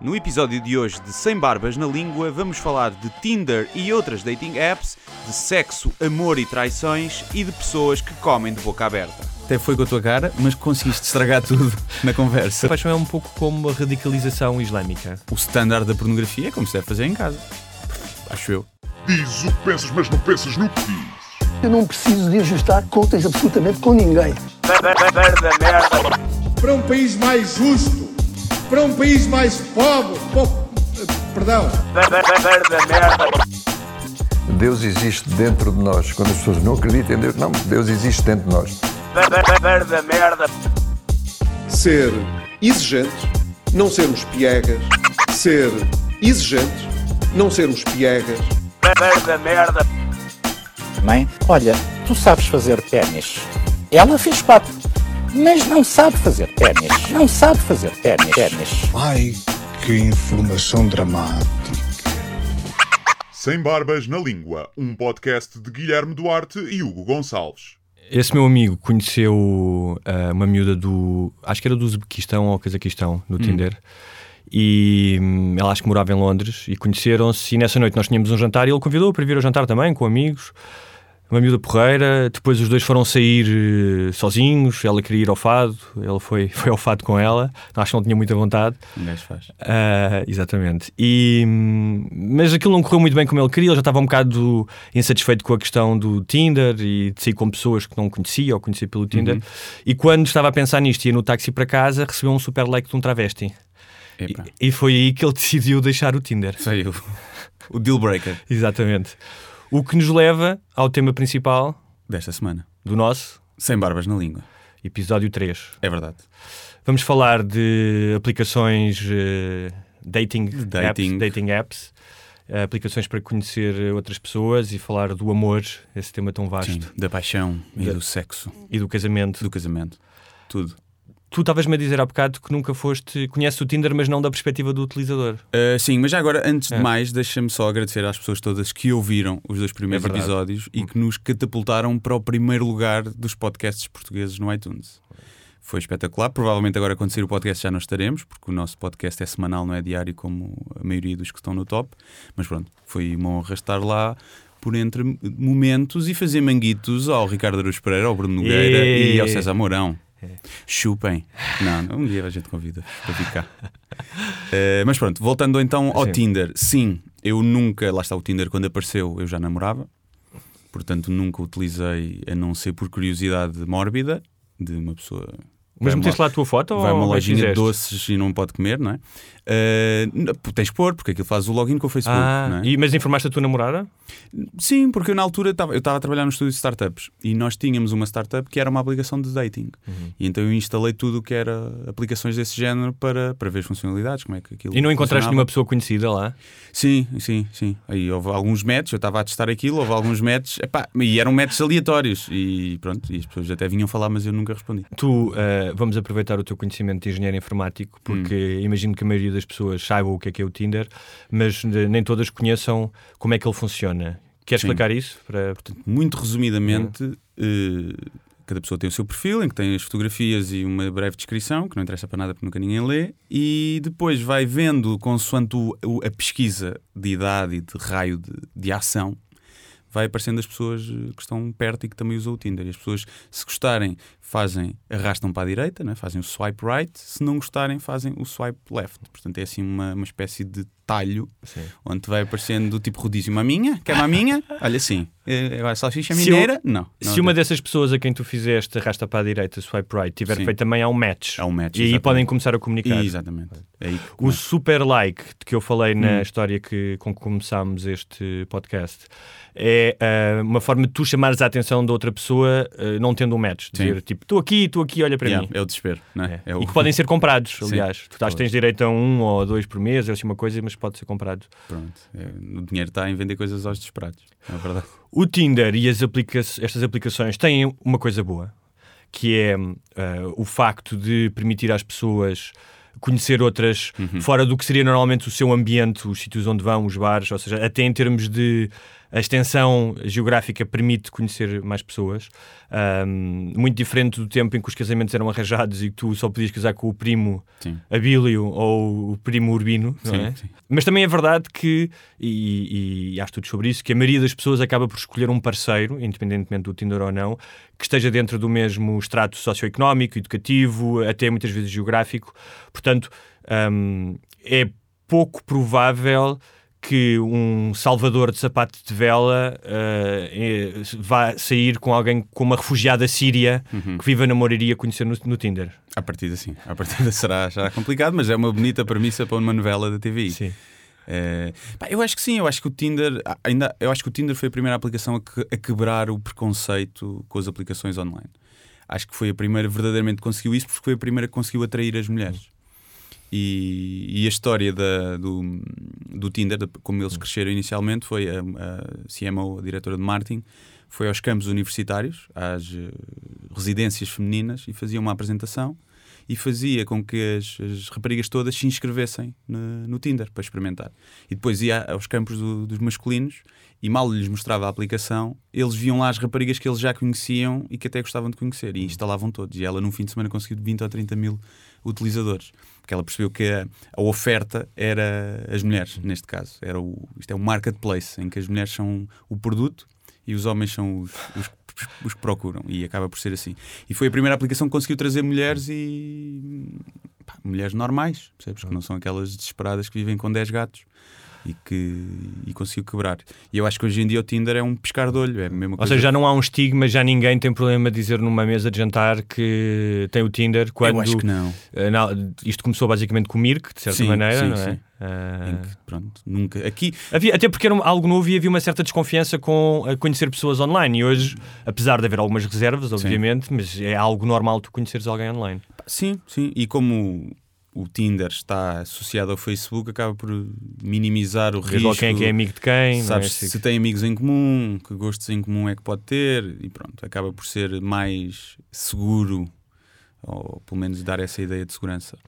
No episódio de hoje de Sem Barbas na Língua, vamos falar de Tinder e outras dating apps, de sexo, amor e traições e de pessoas que comem de boca aberta. Até foi com a tua cara, mas conseguiste estragar tudo na conversa. A paixão é um pouco como a radicalização islâmica. O standard da pornografia é como se deve fazer em casa. Acho eu. Diz o que pensas, mas não pensas no que diz. Eu não preciso de ajustar contas absolutamente com ninguém. para um país mais justo, para um país mais pobre, po- perdão, Deus existe dentro de nós. Quando as pessoas não acreditam em Deus, não, Deus existe dentro de nós. ser exigente, não sermos piegas, ser exigente, não sermos piegas, Mãe, olha, tu sabes fazer ténis. Ela fez quatro, mas não sabe fazer ténis. Não sabe fazer ténis. ténis. ai que informação dramática. Sem Barbas na Língua, um podcast de Guilherme Duarte e Hugo Gonçalves. Esse meu amigo conheceu ah, uma miúda do. Acho que era do Uzbequistão ou Cazaquistão, no Tinder. E hum, ela acho que morava em Londres e conheceram-se. E nessa noite nós tínhamos um jantar e ele convidou para vir ao jantar também, com amigos. Uma miúda porreira. Depois os dois foram sair eh, sozinhos. Ela queria ir ao fado. Ele foi, foi ao fado com ela. Acho que não tinha muita vontade. Gajo faz. Ah, exatamente. E, hum, mas aquilo não correu muito bem como ele queria. Ele já estava um bocado insatisfeito com a questão do Tinder e de sair com pessoas que não conhecia ou conhecia pelo Tinder. E quando estava a pensar nisto e ia no táxi para casa, recebeu um super like de um travesti. E, e foi aí que ele decidiu deixar o Tinder. sei eu. O deal breaker Exatamente. O que nos leva ao tema principal desta semana. do nosso Sem barbas na língua. episódio 3. É verdade. Vamos falar de aplicações eh, dating, Dating. apps, dating apps, eh, aplicações para conhecer outras pessoas e falar do amor, esse tema tão vasto, Sim, da paixão e Da- do sexo, e do casamento. do casamento. Tudo. Tu estavas-me a dizer há bocado que nunca foste, conheces o Tinder, mas não da perspectiva do utilizador. Uh, sim, mas já agora, antes É. de mais, deixa-me só agradecer às pessoas todas que ouviram os dois primeiros É episódios e que nos catapultaram para o primeiro lugar dos podcasts portugueses no iTunes. Foi espetacular. Provavelmente agora, quando sair o podcast, já não estaremos, porque o nosso podcast é semanal, não é diário, como a maioria dos que estão no top. Mas pronto, foi uma honra estar lá por entre momentos e fazer manguitos ao Ricardo Araújo Pereira, ao Bruno Nogueira E- e ao César Mourão. Chupem. Não, não, um dia a gente convida para ficar. Eh, mas pronto, voltando então ao Sim. Tinder. Sim, eu nunca, lá está o Tinder, quando apareceu, eu já namorava. Portanto, nunca utilizei a não ser por curiosidade mórbida de uma pessoa. Mas meteste lá a tua foto Vai ou uma é lojinha de doces e não pode comer, não é? N- tens de pôr, porque aquilo faz o login com o Facebook. Ah, não é? e, mas informaste a tua namorada? Sim, porque eu na altura estava eu estava a trabalhar no estúdio de startups e nós tínhamos uma startup que era uma aplicação de dating. Uhum. E então eu instalei tudo o que era aplicações desse género para, para ver as funcionalidades, como é que aquilo E não encontraste nenhuma pessoa conhecida lá? Sim, sim, sim. Aí houve alguns matches, eu estava a testar aquilo, houve alguns matches, epá, e eram matches aleatórios. E pronto, e as pessoas até vinham falar, mas eu nunca respondi. Tu, eh, vamos aproveitar o teu conhecimento de engenheiro informático, porque imagino que a maioria das pessoas saibam o que é que é o Tinder, mas eh, nem todas conheçam como é que ele funciona. Queres Sim. explicar isso? Para... Muito resumidamente, eh, cada pessoa tem o seu perfil, em que tem as fotografias e uma breve descrição, que não interessa para nada porque nunca ninguém lê, e depois vai vendo, consoante o- o- a pesquisa de idade e de raio de, de ação, vai aparecendo as pessoas eh, que estão perto e que também usam o Tinder. E as pessoas, se gostarem, fazem, arrastam para a direita, né? fazem o swipe right, se não gostarem, fazem o swipe left. Portanto, é assim uma, uma espécie de talho Sim. onde vai aparecendo do tipo rodízio uma minha, quer uma minha? Olha assim, agora salsicha Se mineira? Não. não Se uma dessas pessoas a quem tu fizeste arrasta para a direita, swipe right, tiver Sim. feito também há um match. Há um match, E aí exatamente. podem começar a comunicar. Exatamente. É aí O super like que eu falei na Hum. história que, com que começámos este podcast é ah, uma forma de tu chamares a atenção da outra pessoa ah, não tendo um match. Dizer Sim. Tipo, estou aqui, estou aqui, olha para Yeah, mim. é o desespero, não é? É. O- E que podem ser comprados, Sim. aliás. Tu estás, tens direito a um ou dois por mês, é assim uma coisa, mas pode ser comprado. Pronto. É, o dinheiro está em vender coisas aos desesperados. É verdade. O Tinder e as aplica estas aplicações têm uma coisa boa, que é ah, o facto de permitir às pessoas conhecer outras Uhum. fora do que seria normalmente o seu ambiente, os sítios onde vão, os bares, ou seja, até em termos de a extensão geográfica permite conhecer mais pessoas. Um, muito diferente do tempo em que os casamentos eram arranjados e que tu só podias casar com o primo Sim. Abílio ou o primo Urbino, Sim, é? Mas também é verdade que, e, e há estudos sobre isso, que a maioria das pessoas acaba por escolher um parceiro, independentemente do Tinder ou não, que esteja dentro do mesmo extrato socioeconómico, educativo, até muitas vezes geográfico. Portanto, hum, é pouco provável que um salvador de sapato de vela eh, vá sair com alguém com uma refugiada síria Uhum. que vive a namoraria conhecer no, no Tinder. À partida, sim. À partida será, será complicado, mas é uma bonita premissa para uma novela da TVI. Sim. É, pá, eu acho que sim, eu acho que o Tinder ah, ainda, eu acho que o Tinder foi a primeira aplicação a, que- a quebrar o preconceito com as aplicações online. Acho que foi a primeira verdadeiramente que conseguiu isso porque foi a primeira que conseguiu atrair as mulheres. E, e a história da- do, do Tinder, de como eles cresceram inicialmente, foi a, a CMO, a diretora de marketing, foi aos campos universitários, às eh, residências femininas e fazia uma apresentação e fazia com que as, as raparigas todas se inscrevessem no, no Tinder para experimentar. E depois ia aos campos do- dos masculinos e mal lhes mostrava a aplicação, eles viam lá as raparigas que eles já conheciam e que até gostavam de conhecer e instalavam todos. E ela, num fim de semana, conseguiu 20 ou 30 mil utilizadores. Porque ela percebeu que a, a oferta era as mulheres, neste caso. Era o, isto é um marketplace, em que as mulheres são o produto e os homens são os, os, os que procuram. E acaba por ser assim. E foi a primeira aplicação que conseguiu trazer mulheres e. pá, mulheres normais, percebes? Que não são aquelas desesperadas que vivem com 10 gatos. E que e conseguiu quebrar. E eu acho que hoje em dia o Tinder é um piscar de olho. É a mesma Ou coisa. seja, já não há um estigma, já ninguém tem problema de dizer numa mesa de jantar que tem o Tinder quando eu acho que não. eh, isto começou basicamente com o Mirk, de certa Sim, maneira, sim, não é? sim. Em que, pronto, nunca. Aqui, havia, até porque era algo novo e havia uma certa desconfiança com a conhecer pessoas online. E hoje, apesar de haver algumas reservas, obviamente, mas é algo normal tu conheceres alguém online. Sim, sim. E como o Tinder está associado ao Facebook, acaba por minimizar o Vês risco. quem é que é amigo de quem. é? Sabes se tem amigos em comum, que gostos em comum é que pode ter, e pronto, acaba por ser mais seguro, ou pelo menos dar essa ideia de segurança.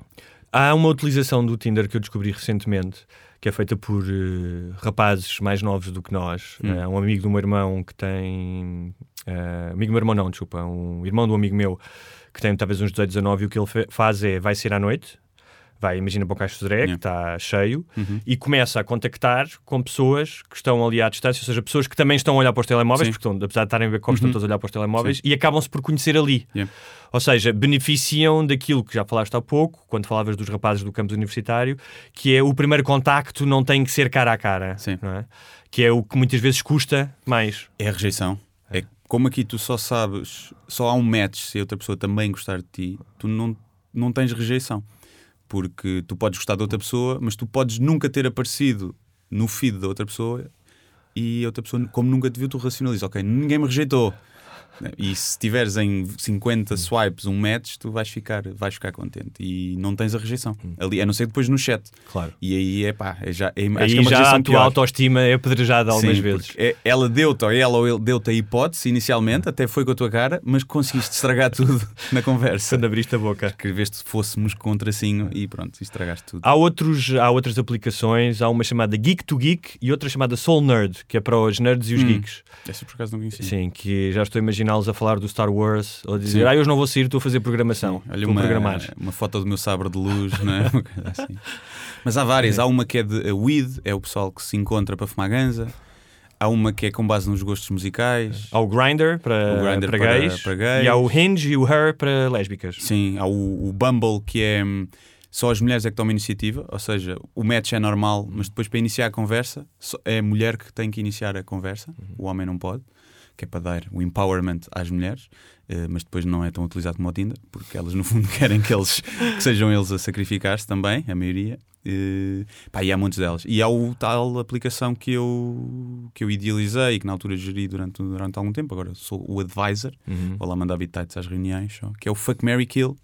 Há uma utilização do Tinder que eu descobri recentemente, que é feita por eh, rapazes mais novos do que nós. Hum. Eh, um amigo do meu irmão que tem. eh, amigo do meu irmão, não, desculpa. Um irmão do amigo meu que tem talvez uns 18, 19, e o que ele faz é vai sair à noite. Vai, imagina para o Caixo de que Yeah. está cheio, Uhum. e começa a contactar com pessoas que estão ali à distância, ou seja, pessoas que também estão a olhar para os telemóveis, Sim. porque estão, apesar de estarem a ver como estão Uhum. todos a olhar para os telemóveis, e acabam-se por conhecer ali. Yeah. Ou seja, beneficiam daquilo que já falaste há pouco, quando falavas dos rapazes do campus universitário, que é o primeiro contacto não tem que ser cara a cara. Sim. É? Que é o que muitas vezes custa mais. É a rejeição. É como aqui tu só sabes, só há um match se a outra pessoa também gostar de ti, tu não, não tens rejeição. Porque tu podes gostar de outra pessoa, mas tu podes nunca ter aparecido no feed da outra pessoa e a outra pessoa, como nunca te viu, tu racionalizas, ok, ninguém me rejeitou. E se tiveres em 50 swipes um match, tu vais ficar, vais ficar contente e não tens a rejeição. Ali, a não ser depois no chat. Claro. E aí é pá, é já, é, acho Aí que é já a tua pior. autoestima é apedrejada algumas Sim, vezes. é- ela deu-te, ou ela ou ele deu-te a hipótese inicialmente, até foi com a tua cara, mas conseguiste estragar tudo na conversa. Quando abriste a boca. Escreveste se fôssemos com tracinho e pronto, estragaste tudo. Há, outros, há outras aplicações, há uma chamada Geek to Geek e outra chamada Soul Nerd, que é para os nerds e os Hum. geeks. Essa por acaso não conhecia. Sim, que já estou a imaginá-los a falar do Star Wars ou a dizer, Sim. ah, hoje não vou sair, estou a fazer programação. Olha estou uma, uma foto do meu sabre de luz, não é? Assim. Mas há várias. Há uma que é de a weed, é o pessoal que se encontra para fumar ganza. Há uma que é com base nos gostos musicais. Há o Grindr para, O Grindr para, para- gays, para gays. e há o Hinge e o Her para lésbicas. Sim, há o, o Bumble que é hum, só as mulheres é que tomam iniciativa, ou seja, o match é normal, mas depois para iniciar a conversa é a mulher que tem que iniciar a conversa, o homem não pode, que é para dar o empowerment às mulheres, eh, mas depois não é tão utilizado como o Tinder, porque elas no fundo querem que, eles, que sejam eles a sacrificar-se também, a maioria. Eh, pá, e há muitos delas. E há o tal aplicação que eu, que eu idealizei e que na altura geri durante, durante algum tempo, agora sou o advisor, Uhum. vou lá mandar bitites às reuniões, que é o Fuck Mary Kill,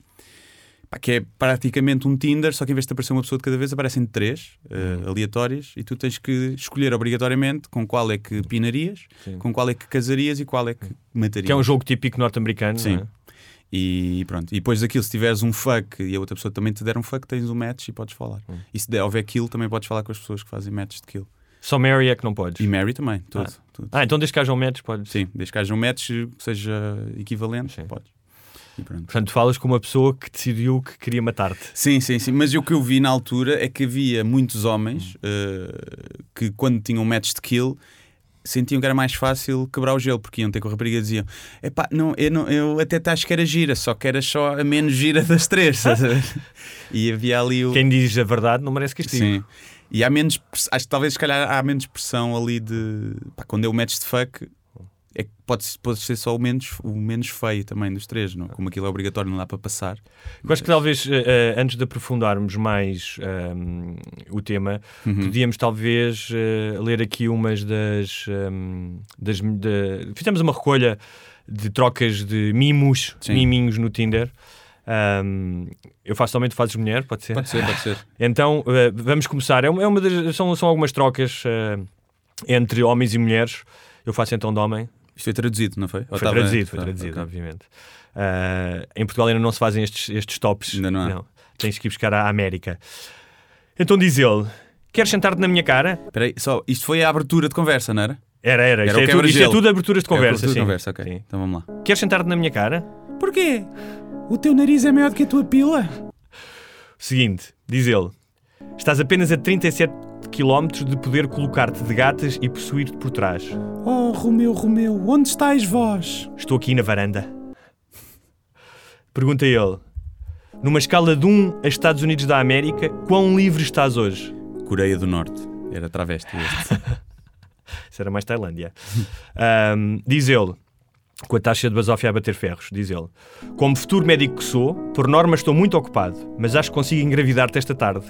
Pá, que é praticamente um Tinder, só que em vez de aparecer uma pessoa de cada vez, aparecem três eh, Uhum. aleatórias e tu tens que escolher obrigatoriamente com qual é que pinarias, Sim. com qual é que casarias e qual é que matarias. Que é um jogo típico norte-americano. Sim. é? E pronto. E depois daquilo, se tiveres um fuck e a outra pessoa também te der um fuck, tens um match e podes falar. Hum. E se der, houver kill, também podes falar com as pessoas que fazem matches de kill. Só Mary é que não podes. E Mary também, tudo. tudo. Ah, então desde que haja um match, podes. Sim, desde que haja um match que seja equivalente, podes. E pronto. Portanto, falas com uma pessoa que decidiu que queria matar-te. Sim, sim, sim. Mas o que eu vi na altura é que havia muitos homens eh, que, quando tinham um match de kill, sentiam que era mais fácil quebrar o gelo, porque iam ter com a rapariga e diziam: Epá, não, eu, não, eu até te acho que era gira, só que era só a menos gira das três. e havia ali o. Quem diz a verdade não merece castigo. Sim. E há menos. Acho que talvez, se calhar, há menos pressão ali de. Pá, quando é o match de fuck, é que pode, pode ser só o menos, o menos feio também dos três, não? Como aquilo é obrigatório, não dá para passar. Eu acho que talvez, eh, antes de aprofundarmos mais ehm, o tema, Uhum. podíamos talvez eh, ler aqui umas das. ehm, das de- Fizemos uma recolha de trocas de mimos, Sim. miminhos no Tinder. Ehm, eu faço somente fazes mulher, pode ser? Pode ser, pode ser. Então, eh, vamos começar. É uma, é uma das- são, são algumas trocas entre homens e mulheres. Eu faço então de homem. Isto foi traduzido, não foi? Ou Foi traduzido, foi traduzido, obviamente. Ah, em Portugal ainda não se fazem estes, estes tops. Ainda não há. Tens que ir buscar à América. Então diz ele: Queres sentar-te na minha cara? Espera aí, só, isto foi a abertura de conversa, não era? Era, era. Isto, Era o é, tudo, isto é tudo aberturas de É conversa. abertura de sim. conversa, ok. Sim. Então vamos lá. Queres sentar-te na minha cara? Porquê? O teu nariz é maior do que a tua pila? Seguinte, diz ele: Estás apenas a 37 km de poder colocar-te de gatas e possuir-te por trás. Oh, Romeu, Romeu, onde estáis vós? Estou aqui na varanda. Pergunta ele: Numa escala de 1 a Estados Unidos da América, quão livre estás hoje? Coreia do Norte. Era travesti este. Isso era mais Tailândia. Ahm, diz ele, com a taxa de basófia a bater ferros, diz ele: Como futuro médico que sou, por norma estou muito ocupado, mas acho que consigo engravidar-te esta tarde.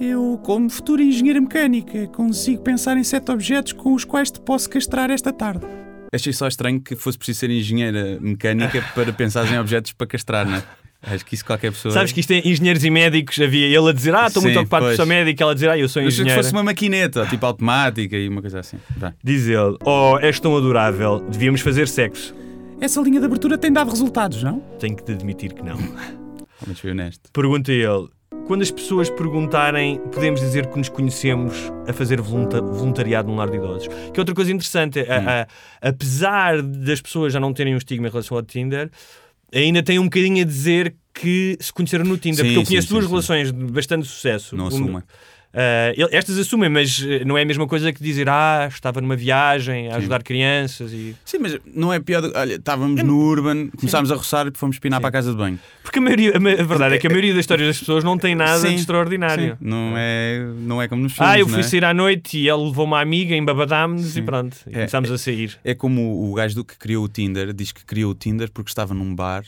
Eu, como futura engenheira mecânica, consigo pensar em sete objetos com os quais te posso castrar esta tarde. Achei só estranho que fosse preciso ser engenheira mecânica para pensar em objetos para castrar, não é? Acho que isso qualquer pessoa. Sabes que isto é engenheiros e médicos, havia ele a dizer: Ah, estou muito ocupado pois. sou médico, ela a dizer: Ah, eu sou que engenheira. fosse uma maquineta, tipo automática e uma coisa assim. Vai. Diz ele: Oh, és tão adorável, devíamos fazer sexo. Essa linha de abertura tem dado resultados, não? Tenho que te admitir que não. Mas foi honesto. Pergunta ele: Quando as pessoas perguntarem, podemos dizer que nos conhecemos a fazer volunta- voluntariado num lar de idosos. Que é outra coisa interessante. a- a- apesar das pessoas já não terem um estigma em relação ao Tinder, ainda tem um bocadinho a dizer que se conheceram no Tinder. Sim, porque eu conheço sim, duas sim. relações de bastante sucesso. Não Uma-. Ele- estas assumem, mas eh, não é a mesma coisa que dizer ah, estava numa viagem a ajudar crianças e. Sim, mas não é pior. do- Olha, estávamos no Urban, começámos a roçar e fomos pinar para a casa de banho. Porque a, maioria, a, verdade é que a maioria das histórias das pessoas não tem nada Sim, de extraordinário. Sim, Não, é, não é como nos filmes. Ah, eu fui é? sair à noite e ele levou uma amiga, embabadámos e Sim. pronto. E É, começámos a sair. É como o, gajo do que criou o Tinder diz que criou o Tinder porque estava num bar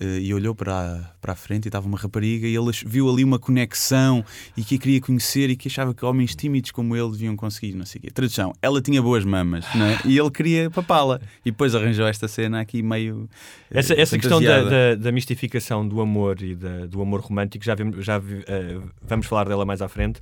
e olhou para, a- para a frente e estava uma rapariga e ele viu ali uma conexão e que a queria conhecer e que achava que homens tímidos como ele deviam conseguir, não sei o quê. Tradução, ela tinha boas mamas, não é? E ele queria papá-la. E depois arranjou esta cena aqui meio. eh, Essa, essa questão da, da, da mistificação do amor e da- do amor romântico, já, vemos- já vi- eh, vamos falar dela mais à frente.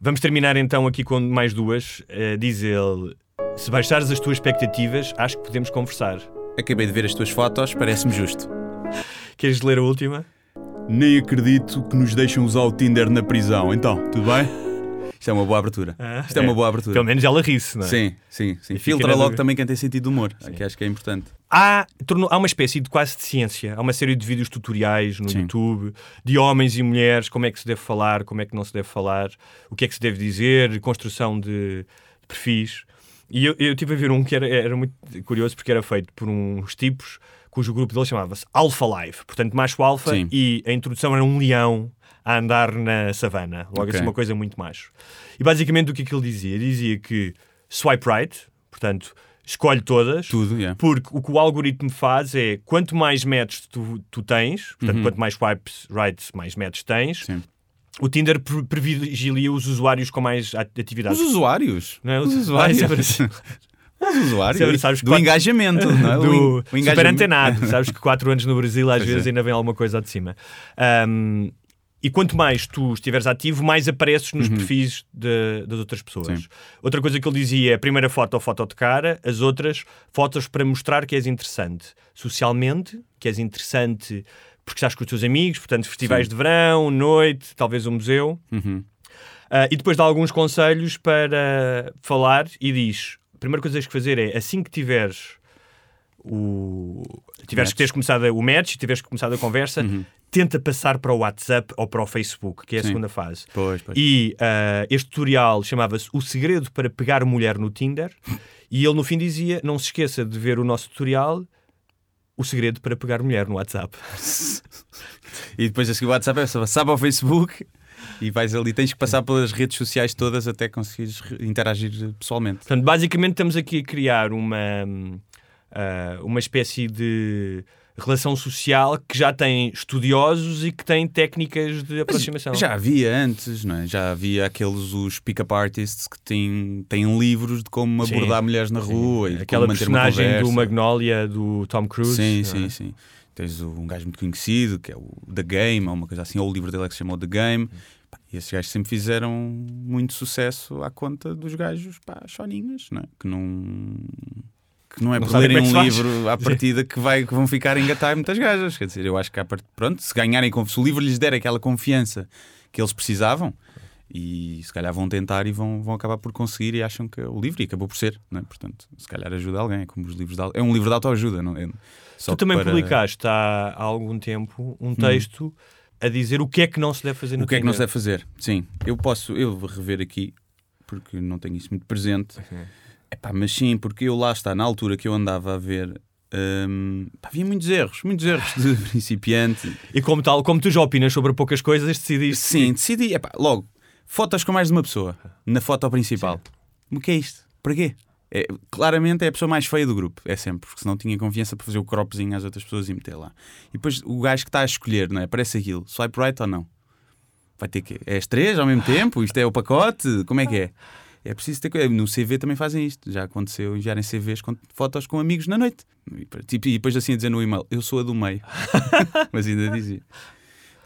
Vamos terminar então aqui com mais duas. Eh, diz ele: Se baixares as tuas expectativas, acho que podemos conversar. Acabei de ver as tuas fotos, parece-me justo. Queres ler a última? Nem acredito que nos deixam usar o Tinder na prisão. Então, tudo bem? Isto é uma boa abertura. Ah, Isto é uma boa abertura. Pelo menos ela ri-se, não é? Sim, sim, sim. E Filtra logo também quem tem sentido de humor, que acho que é importante. Há, tornou- há uma espécie de quase de ciência. Há uma série de vídeos tutoriais no Sim. YouTube de homens e mulheres, como é que se deve falar, como é que não se deve falar, o que é que se deve dizer, construção de, de perfis. E eu, eu tive a ver um que era, era muito curioso porque era feito por uns tipos cujo grupo deles chamava-se Alpha Life, portanto macho alfa, Sim. e a introdução era um leão a andar na savana. Logo Ok. assim, uma coisa muito macho. E basicamente o que é que ele dizia? Dizia que swipe right, portanto, escolhe todas. Tudo, yeah. Porque o que o algoritmo faz é quanto mais matches tu, tu tens, portanto, Uhum. quanto mais swipes right, mais matches tens, Sim. o Tinder privilegia os usuários com mais at- atividade. Os usuários? Não é? Os Os- usuários. Os usuários. Sabe- sabes do quatro- engajamento, não é? Do o super engajamento. antenado. Sabes que 4 anos no Brasil às Pois vezes é. ainda vem alguma coisa de cima. Ahm, e quanto mais tu estiveres ativo, mais apareces nos perfis de- das outras pessoas. Uhum. Sim. Outra coisa que ele dizia é a primeira foto ou foto de cara, as outras fotos para mostrar que és interessante socialmente, que és interessante porque estás com os teus amigos, portanto, festivais Sim. de verão, noite, talvez um museu. Uhum. Ah, e depois dá alguns conselhos para falar e diz: a primeira coisa que tens que fazer é assim que tiveres o. tiveres que teres começado o match, tiveres começado a conversa, tenta passar para o WhatsApp ou para o Facebook, que é a Sim. segunda fase. Pois, pois. E ah, este tutorial chamava-se O Segredo para Pegar Mulher no Tinder. e ele no fim dizia: Não se esqueça de ver o nosso tutorial. O segredo para pegar mulher no WhatsApp. E depois a seguir o WhatsApp é só sabe ao Facebook e vais ali, tens que passar pelas redes sociais todas até conseguires re- interagir pessoalmente. Portanto, basicamente estamos aqui a criar uma, hum, ah, uma espécie de relação social que já tem estudiosos e que tem técnicas de aproximação. Já havia antes, não é? Já havia aqueles os pick-up artists que têm, têm livros de como Sim, abordar mulheres na rua e Aquela como manter personagem do. Magnolia do Tom Cruise. Sim, sim, é? sim. Tens um gajo muito conhecido que é o The Game, ou uma coisa assim, ou o livro dele é que se chamou The Game. Pá, E esses gajos sempre fizeram muito sucesso à conta dos gajos, pá, choninhas, não é? Que não. Que não é Não por lerem é um faz. livro à partida que, vai, que vão ficar a engatar muitas gajas. Quer dizer, eu acho que à part... pronto, se ganharem se o livro lhes der aquela confiança que eles precisavam, e se calhar vão tentar e vão, vão acabar por conseguir e acham que é o livro e acabou por ser, não é? Portanto, se calhar ajuda alguém, é como os livros de, é um livro de autoajuda, não é? Só Tu também para- publicaste há, há algum tempo um texto a dizer o que é que não se deve fazer no O que é que não se deve fazer? Sim, eu posso, eu vou rever aqui, porque não tenho isso muito presente. Epá, mas sim, porque eu lá está, na altura que eu andava a ver, hum, pá, havia muitos erros, muitos erros de principiante. E como tal, como tu já opinas sobre poucas coisas, decidiste. Sim, decidi, epá, logo, fotos com mais de uma pessoa, na foto principal. O que é isto? Para quê? É, claramente é a pessoa mais feia do grupo, é sempre, porque senão tinha confiança para fazer o cropzinho às outras pessoas e meter lá. E depois o gajo que está a escolher, não é? Parece aquilo, swipe right ou não? Vai ter que. É as três ao mesmo tempo? Isto é o pacote? Como é que é? É preciso ter. No CV também fazem isto. Já aconteceu enviarem CVs com fotos com amigos na noite. Tipo, e depois assim a dizer no e-mail: Eu sou a do meio. Mas ainda dizia.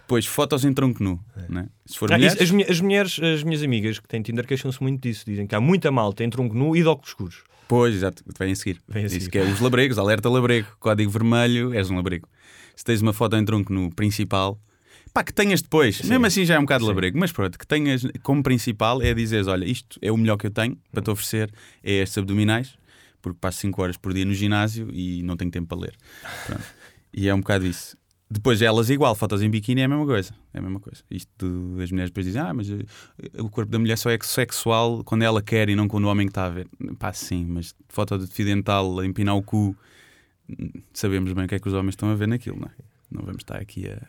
Depois, fotos em tronco nu. Né? Se for Ah, mulheres, isso, as, as mulheres, as minhas amigas que têm Tinder queixam-se muito disso. Dizem que há muita malta em tronco nu e de óculos escuros. Pois, exato, vem a seguir. Vem a Isso seguir. que é os labrigos, alerta labrego, código vermelho, és um labrego. Se tens uma foto em tronco no principal, pá, que tenhas depois, mesmo assim já é um bocado labrego, mas pronto, que tenhas como principal é dizeres: olha, isto é o melhor que eu tenho para te oferecer, é estes abdominais, porque passo 5 horas por dia no ginásio e não tenho tempo para ler. Pronto. E é um bocado isso. Depois elas igual, fotos em biquíni é a mesma coisa. É a mesma coisa. Isto as mulheres depois dizem, ah, mas eh, o corpo da mulher só é sexual quando ela quer e não quando o homem está a ver. Pá, sim, mas foto de fio a empinar o cu, hum, sabemos bem o que é que os homens estão a ver naquilo, não é? Não vamos estar aqui a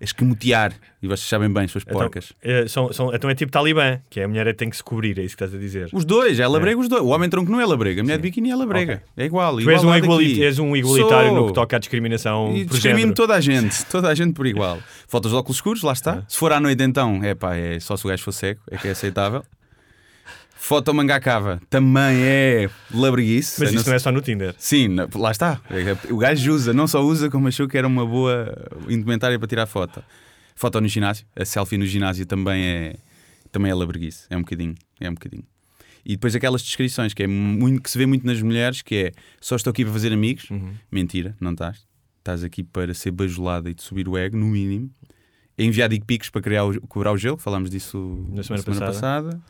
escamotear e vocês sabem bem, suas porcas. Então, é, são, são, então é tipo talibã, que é a mulher é que tem que se cobrir, é isso que estás a dizer. Os dois, é labrego os dois. O homem tronco não é labrega, a mulher de biquíni é labrega. É igual. Tu és um, iguali- és um igualitário Sou. no que toca à discriminação E discrimino toda a gente, toda a gente por igual. Fotos de óculos escuros, lá está. Se for à noite, então, é pá, é só se o gajo for cego, é que é aceitável. Foto manga cava também é labreguice. Mas isso não é só no Tinder. Sim, não- lá está. O gajo usa, não só usa, como achou que era uma boa indumentária para tirar foto. Foto no ginásio, a selfie no ginásio também é, também é labreguice. É um bocadinho, é um bocadinho. E depois aquelas descrições que, é muito, que se vê muito nas mulheres, que é só estou aqui para fazer amigos. Uhum. Mentira, não estás. Estás aqui para ser bajulada e de subir o ego, no mínimo. É enviar dick pics para criar o, cobrar o gelo, falámos disso Na semana passada. passada.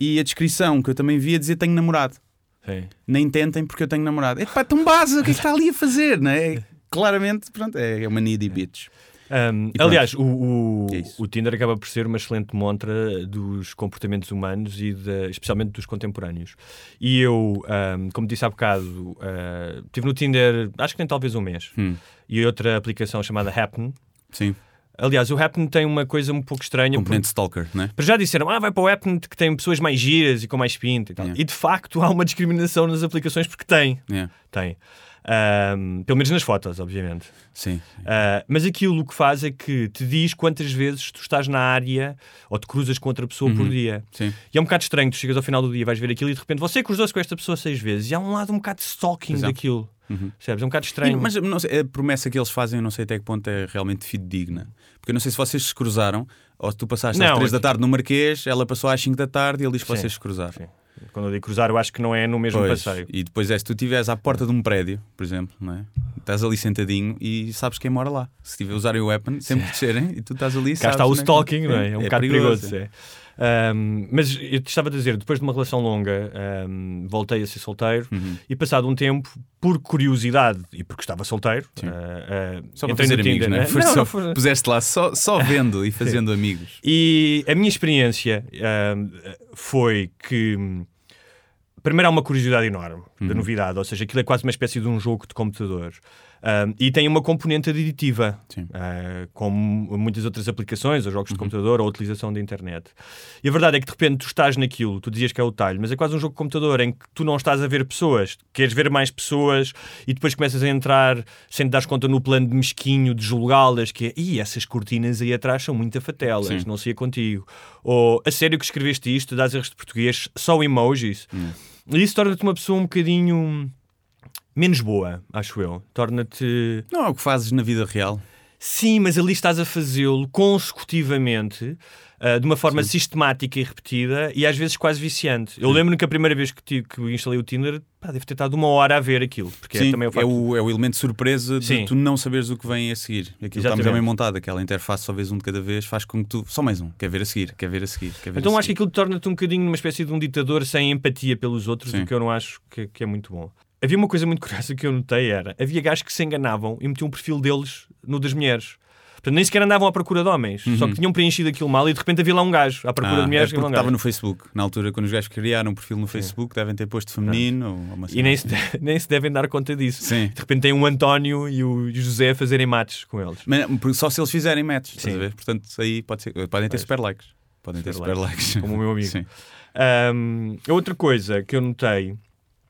E a descrição que eu também vi a dizer tenho namorado Sim. nem tentem porque eu tenho namorado. É pá, tão base, o que é que está ali a fazer? Não é? Claramente, pronto, é uma needy bitch. Um, aliás, o, o, É o Tinder acaba por ser uma excelente montra dos comportamentos humanos e de- especialmente dos contemporâneos. E eu, um, como disse há bocado, uh, estive no Tinder acho que nem talvez um mês. Hum. E outra aplicação chamada Happen. Sim, Aliás, o Happen tem uma coisa um pouco estranha. componente stalker, né? Para já disseram, ah, vai para o Happen que tem pessoas mais giras e com mais pinta e tal. Yeah. E de facto há uma discriminação nas aplicações porque tem. É, Tem. Um, pelo menos nas fotos, obviamente. sim. Uh, mas aquilo que faz é que te diz quantas vezes tu estás na área ou te cruzas com outra pessoa por dia. Sim. E é um bocado estranho, tu chegas ao final do dia, vais ver aquilo e de repente você cruzou-se com esta pessoa seis vezes. E há um lado um bocado de stalking é. daquilo. Uhum. Percebes? É um bocado E- estranho. mas não sei, a promessa que eles fazem, eu não sei até que ponto é realmente fidedigna. Porque eu não sei se vocês se cruzaram ou se tu passaste às Não, 3 da aqui- tarde no Marquês, ela passou às 5 da tarde e ele diz que vocês se cruzaram. sim. Quando eu digo cruzar, eu acho que não é no mesmo Pois, passeio. E depois é se tu estiveres à porta de um prédio, por exemplo, não é? estás ali sentadinho e sabes quem mora lá. Se tiver usarem o weapon, sempre descerem e tu estás ali. Cá sabes está o onde é que- stalking, não é? É um bocado perigoso. é. Um, mas eu te estava a dizer, depois de uma relação longa, um, voltei a ser solteiro Uhum. e passado um tempo, por curiosidade e porque estava solteiro, uh, uh, Só para fazer amigos, Tinder, é? né? Não, só, não foi- Puseste lá só, só vendo e fazendo amigos. E a minha experiência foi que. Primeiro há uma curiosidade enorme da novidade, ou seja, aquilo é quase uma espécie de um jogo de computador. Ahm, e tem uma componente aditiva, ah, como muitas outras aplicações, ou jogos de computador, ou a utilização da internet. E a verdade é que de repente tu estás naquilo, tu dizias que é o talho, mas é quase um jogo de computador em que tu não estás a ver pessoas, queres ver mais pessoas e depois começas a entrar sem te dar conta no plano de mesquinho, de julgá-las, que é, Ih, essas cortinas aí atrás são muito afatelas, Sim. não se ia contigo. Ou a sério que escreveste isto, dás erros de português, só emojis. E isso torna-te uma pessoa um bocadinho menos boa, acho eu. Torna-te. Não é o que fazes na vida real. Sim, mas ali estás a fazê-lo consecutivamente, ah, de uma forma sistemática e repetida e às vezes quase viciante. Eu lembro-me que a primeira vez que, tive, que instalei o Tinder, pá, deve ter estado uma hora a ver aquilo. Porque Sim, é também o é, facto o, é o elemento de surpresa de Sim. tu não saberes o que vem a seguir. Aquilo está Exatamente. muito bem montado, aquela interface só vês um de cada vez, faz com que tu. Só mais um, quer ver a seguir, quer ver a seguir. Quer ver Então acho que seguir. aquilo torna-te um bocadinho uma espécie de um ditador sem empatia pelos outros, Sim. o que eu não acho que, que é muito bom. Havia uma coisa muito curiosa que eu notei era, havia gajos que se enganavam e metiam o perfil deles no das mulheres. Portanto, nem sequer andavam à procura de homens, só que tinham preenchido aquilo mal e de repente havia lá um gajo à procura Uhum. Ah, de mulheres é um estava no Facebook. Na altura, quando os gajos criaram um perfil no Facebook, devem ter posto feminino ou uma E nem se, de- nem se devem dar conta disso. Sim. De repente tem um António e o José a fazerem mates com eles. Mas, só se eles fizerem matches, estás Sim. a ver? Portanto, aí pode ser, podem ter super likes. Podem ter Super super likes. Como o meu amigo. Sim. A outra coisa que eu notei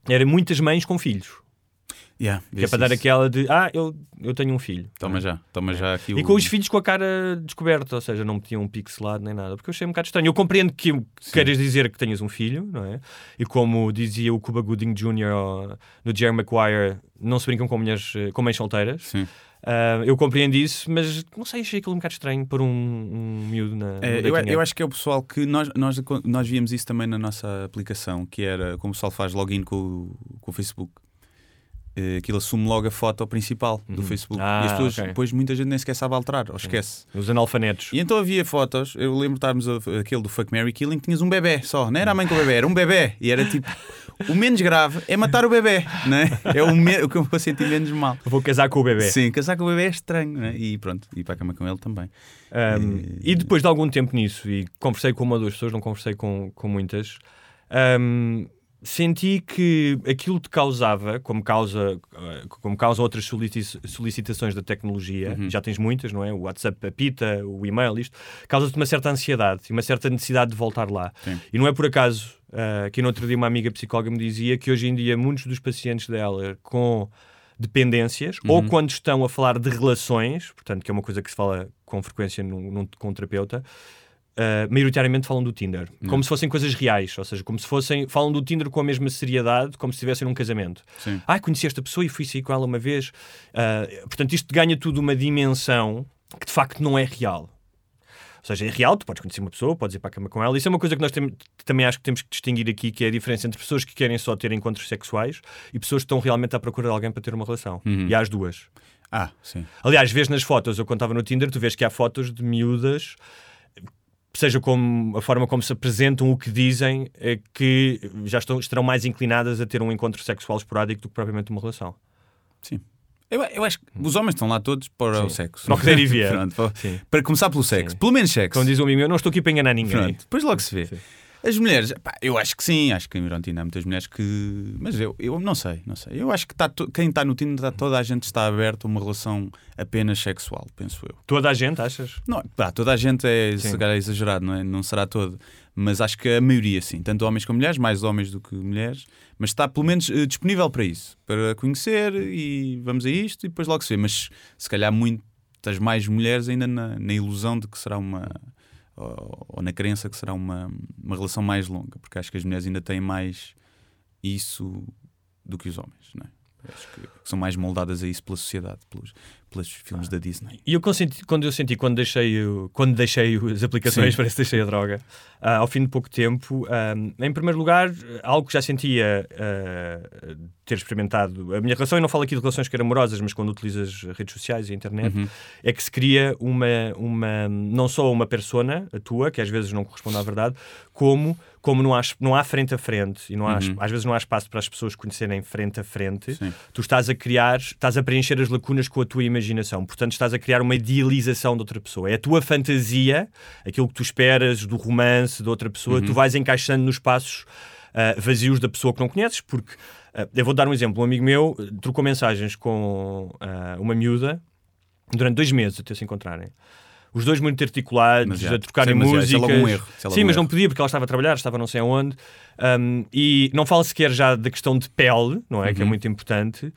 era muitas mães com filhos. Yeah, Que é para dar aquela de, ah, eu, eu tenho um filho. Toma já, toma já aqui E o... com os filhos com a cara descoberta, ou seja, não metiam um pixelado nem nada, porque eu achei um bocado estranho. Eu compreendo que queiras dizer que tenhas um filho, não é? E como dizia o Cuba Gooding Jr. no Jerry Maguire, não se brincam com mulheres, eh, com mães solteiras. Sim. Ah, eu compreendo isso, mas não sei, achei aquilo um bocado estranho para um, um miúdo na. É, eu, eu acho que é o pessoal que nós, nós, nós víamos isso também na nossa aplicação, que era como o pessoal faz login com, com o Facebook. Eh, Aquilo assume logo a foto principal do Facebook. Ah, e as pessoas, ok. depois muita gente nem sequer sabe alterar, ou esquece. Os analfanetos. E então havia fotos, eu lembro de estarmos a, aquele do Fuck Mary Killing, tinhas um bebê só, não era a mãe com o bebê, era um bebê. E era tipo, o menos grave é matar o bebê, não é? O, me- o que eu vou sentir menos mal. Vou casar com o bebê. Sim, casar com o bebê é estranho, não é? E pronto, ir para a cama com ele também. Um, e depois de algum tempo nisso, e conversei com uma ou duas pessoas, não conversei com, com muitas, um, senti que aquilo te causava, como causa, uh, como causa outras solici- solicitações da tecnologia, Uhum. já tens muitas, não é? O WhatsApp apita, o e-mail, isto, causa-te uma certa ansiedade e uma certa necessidade de voltar lá. Sim. E não é por acaso uh, que no outro dia uma amiga psicóloga me dizia que hoje em dia muitos dos pacientes dela com dependências ou Uhum. quando estão a falar de relações, portanto, que é uma coisa que se fala com frequência num, num- com um terapeuta, uh, maioritariamente falam do Tinder. Uhum. Como se fossem coisas reais, ou seja, como se fossem. falam do Tinder com a mesma seriedade, como se estivessem num casamento. Sim. Ah, conheci esta pessoa e fui sair com ela uma vez. Uh, portanto, isto ganha tudo uma dimensão que de facto não é real. Ou seja, é real, tu podes conhecer uma pessoa, podes ir para a cama com ela. Isso é uma coisa que nós tem- também acho que temos que distinguir aqui, que é a diferença entre pessoas que querem só ter encontros sexuais e pessoas que estão realmente à procura de alguém para ter uma relação. E há as duas. Ah, sim. Aliás, vês nas fotos, eu estava no Tinder, tu vês que há fotos de miúdas, seja como a forma como se apresentam, o que dizem, é que já estão, estarão mais inclinadas a ter um encontro sexual esporádico do que propriamente uma relação. Sim. Eu, eu acho que os homens estão lá todos para o sexo. Para o que vier. Pronto, para, Sim. para começar pelo sexo. Pelo menos sexo. Como diz um amigo meu, eu não estou aqui para enganar ninguém. Pronto, depois logo se vê. Sim. As mulheres, pá, eu acho que sim, acho que em Tinder há muitas mulheres que. Mas eu, eu não sei, não sei. Eu acho que está to- quem está no Tinder, está, toda a gente está aberta a uma relação apenas sexual, penso eu. Toda a gente, achas? Não, pá, toda a gente é, é exagerado, não, é? não será todo. Mas acho que a maioria sim, tanto homens como mulheres, mais homens do que mulheres, mas está pelo menos eh, disponível para isso, para conhecer e vamos a isto e depois logo se vê. Mas se calhar muitas mais mulheres ainda na, na ilusão de que será uma. Ou, ou na crença que será uma, uma relação mais longa, porque acho que as mulheres ainda têm mais isso do que os homens, não é? Acho que são mais moldadas a isso pela sociedade, pelos, pelos filmes da Disney. E eu consenti, quando eu senti, quando deixei, quando deixei as aplicações, Sim. parece que deixei a droga, ah, ao fim de pouco tempo, ah, em primeiro lugar, algo que já sentia ah, ter experimentado. A minha relação, eu não falo aqui de relações que eram amorosas, mas quando utilizas redes sociais e a internet, Uhum. é que se cria uma, uma, não só uma persona, a tua, que às vezes não corresponde à verdade, como, como não, há, não há frente a frente, e não há, es- às vezes não há espaço para as pessoas conhecerem frente a frente, Uhum. Sim. tu estás a criar, estás a preencher as lacunas com a tua imaginação. Portanto, estás a criar uma idealização de outra pessoa. É a tua fantasia, aquilo que tu esperas do romance de outra pessoa, Uhum. tu vais encaixando nos espaços ah, vazios da pessoa que não conheces, porque ah, eu vou dar um exemplo. Um amigo meu eh, trocou mensagens com ah, uma miúda durante dois meses até se encontrarem. Os dois muito articulados, Mas a trocarem sim, mas já, isso é músicas. um erro, Sim, mas não erro. podia porque ela estava a trabalhar, estava não sei aonde. Um, e não falo sequer já da questão de pele, não é? Que é Uhum. muito importante.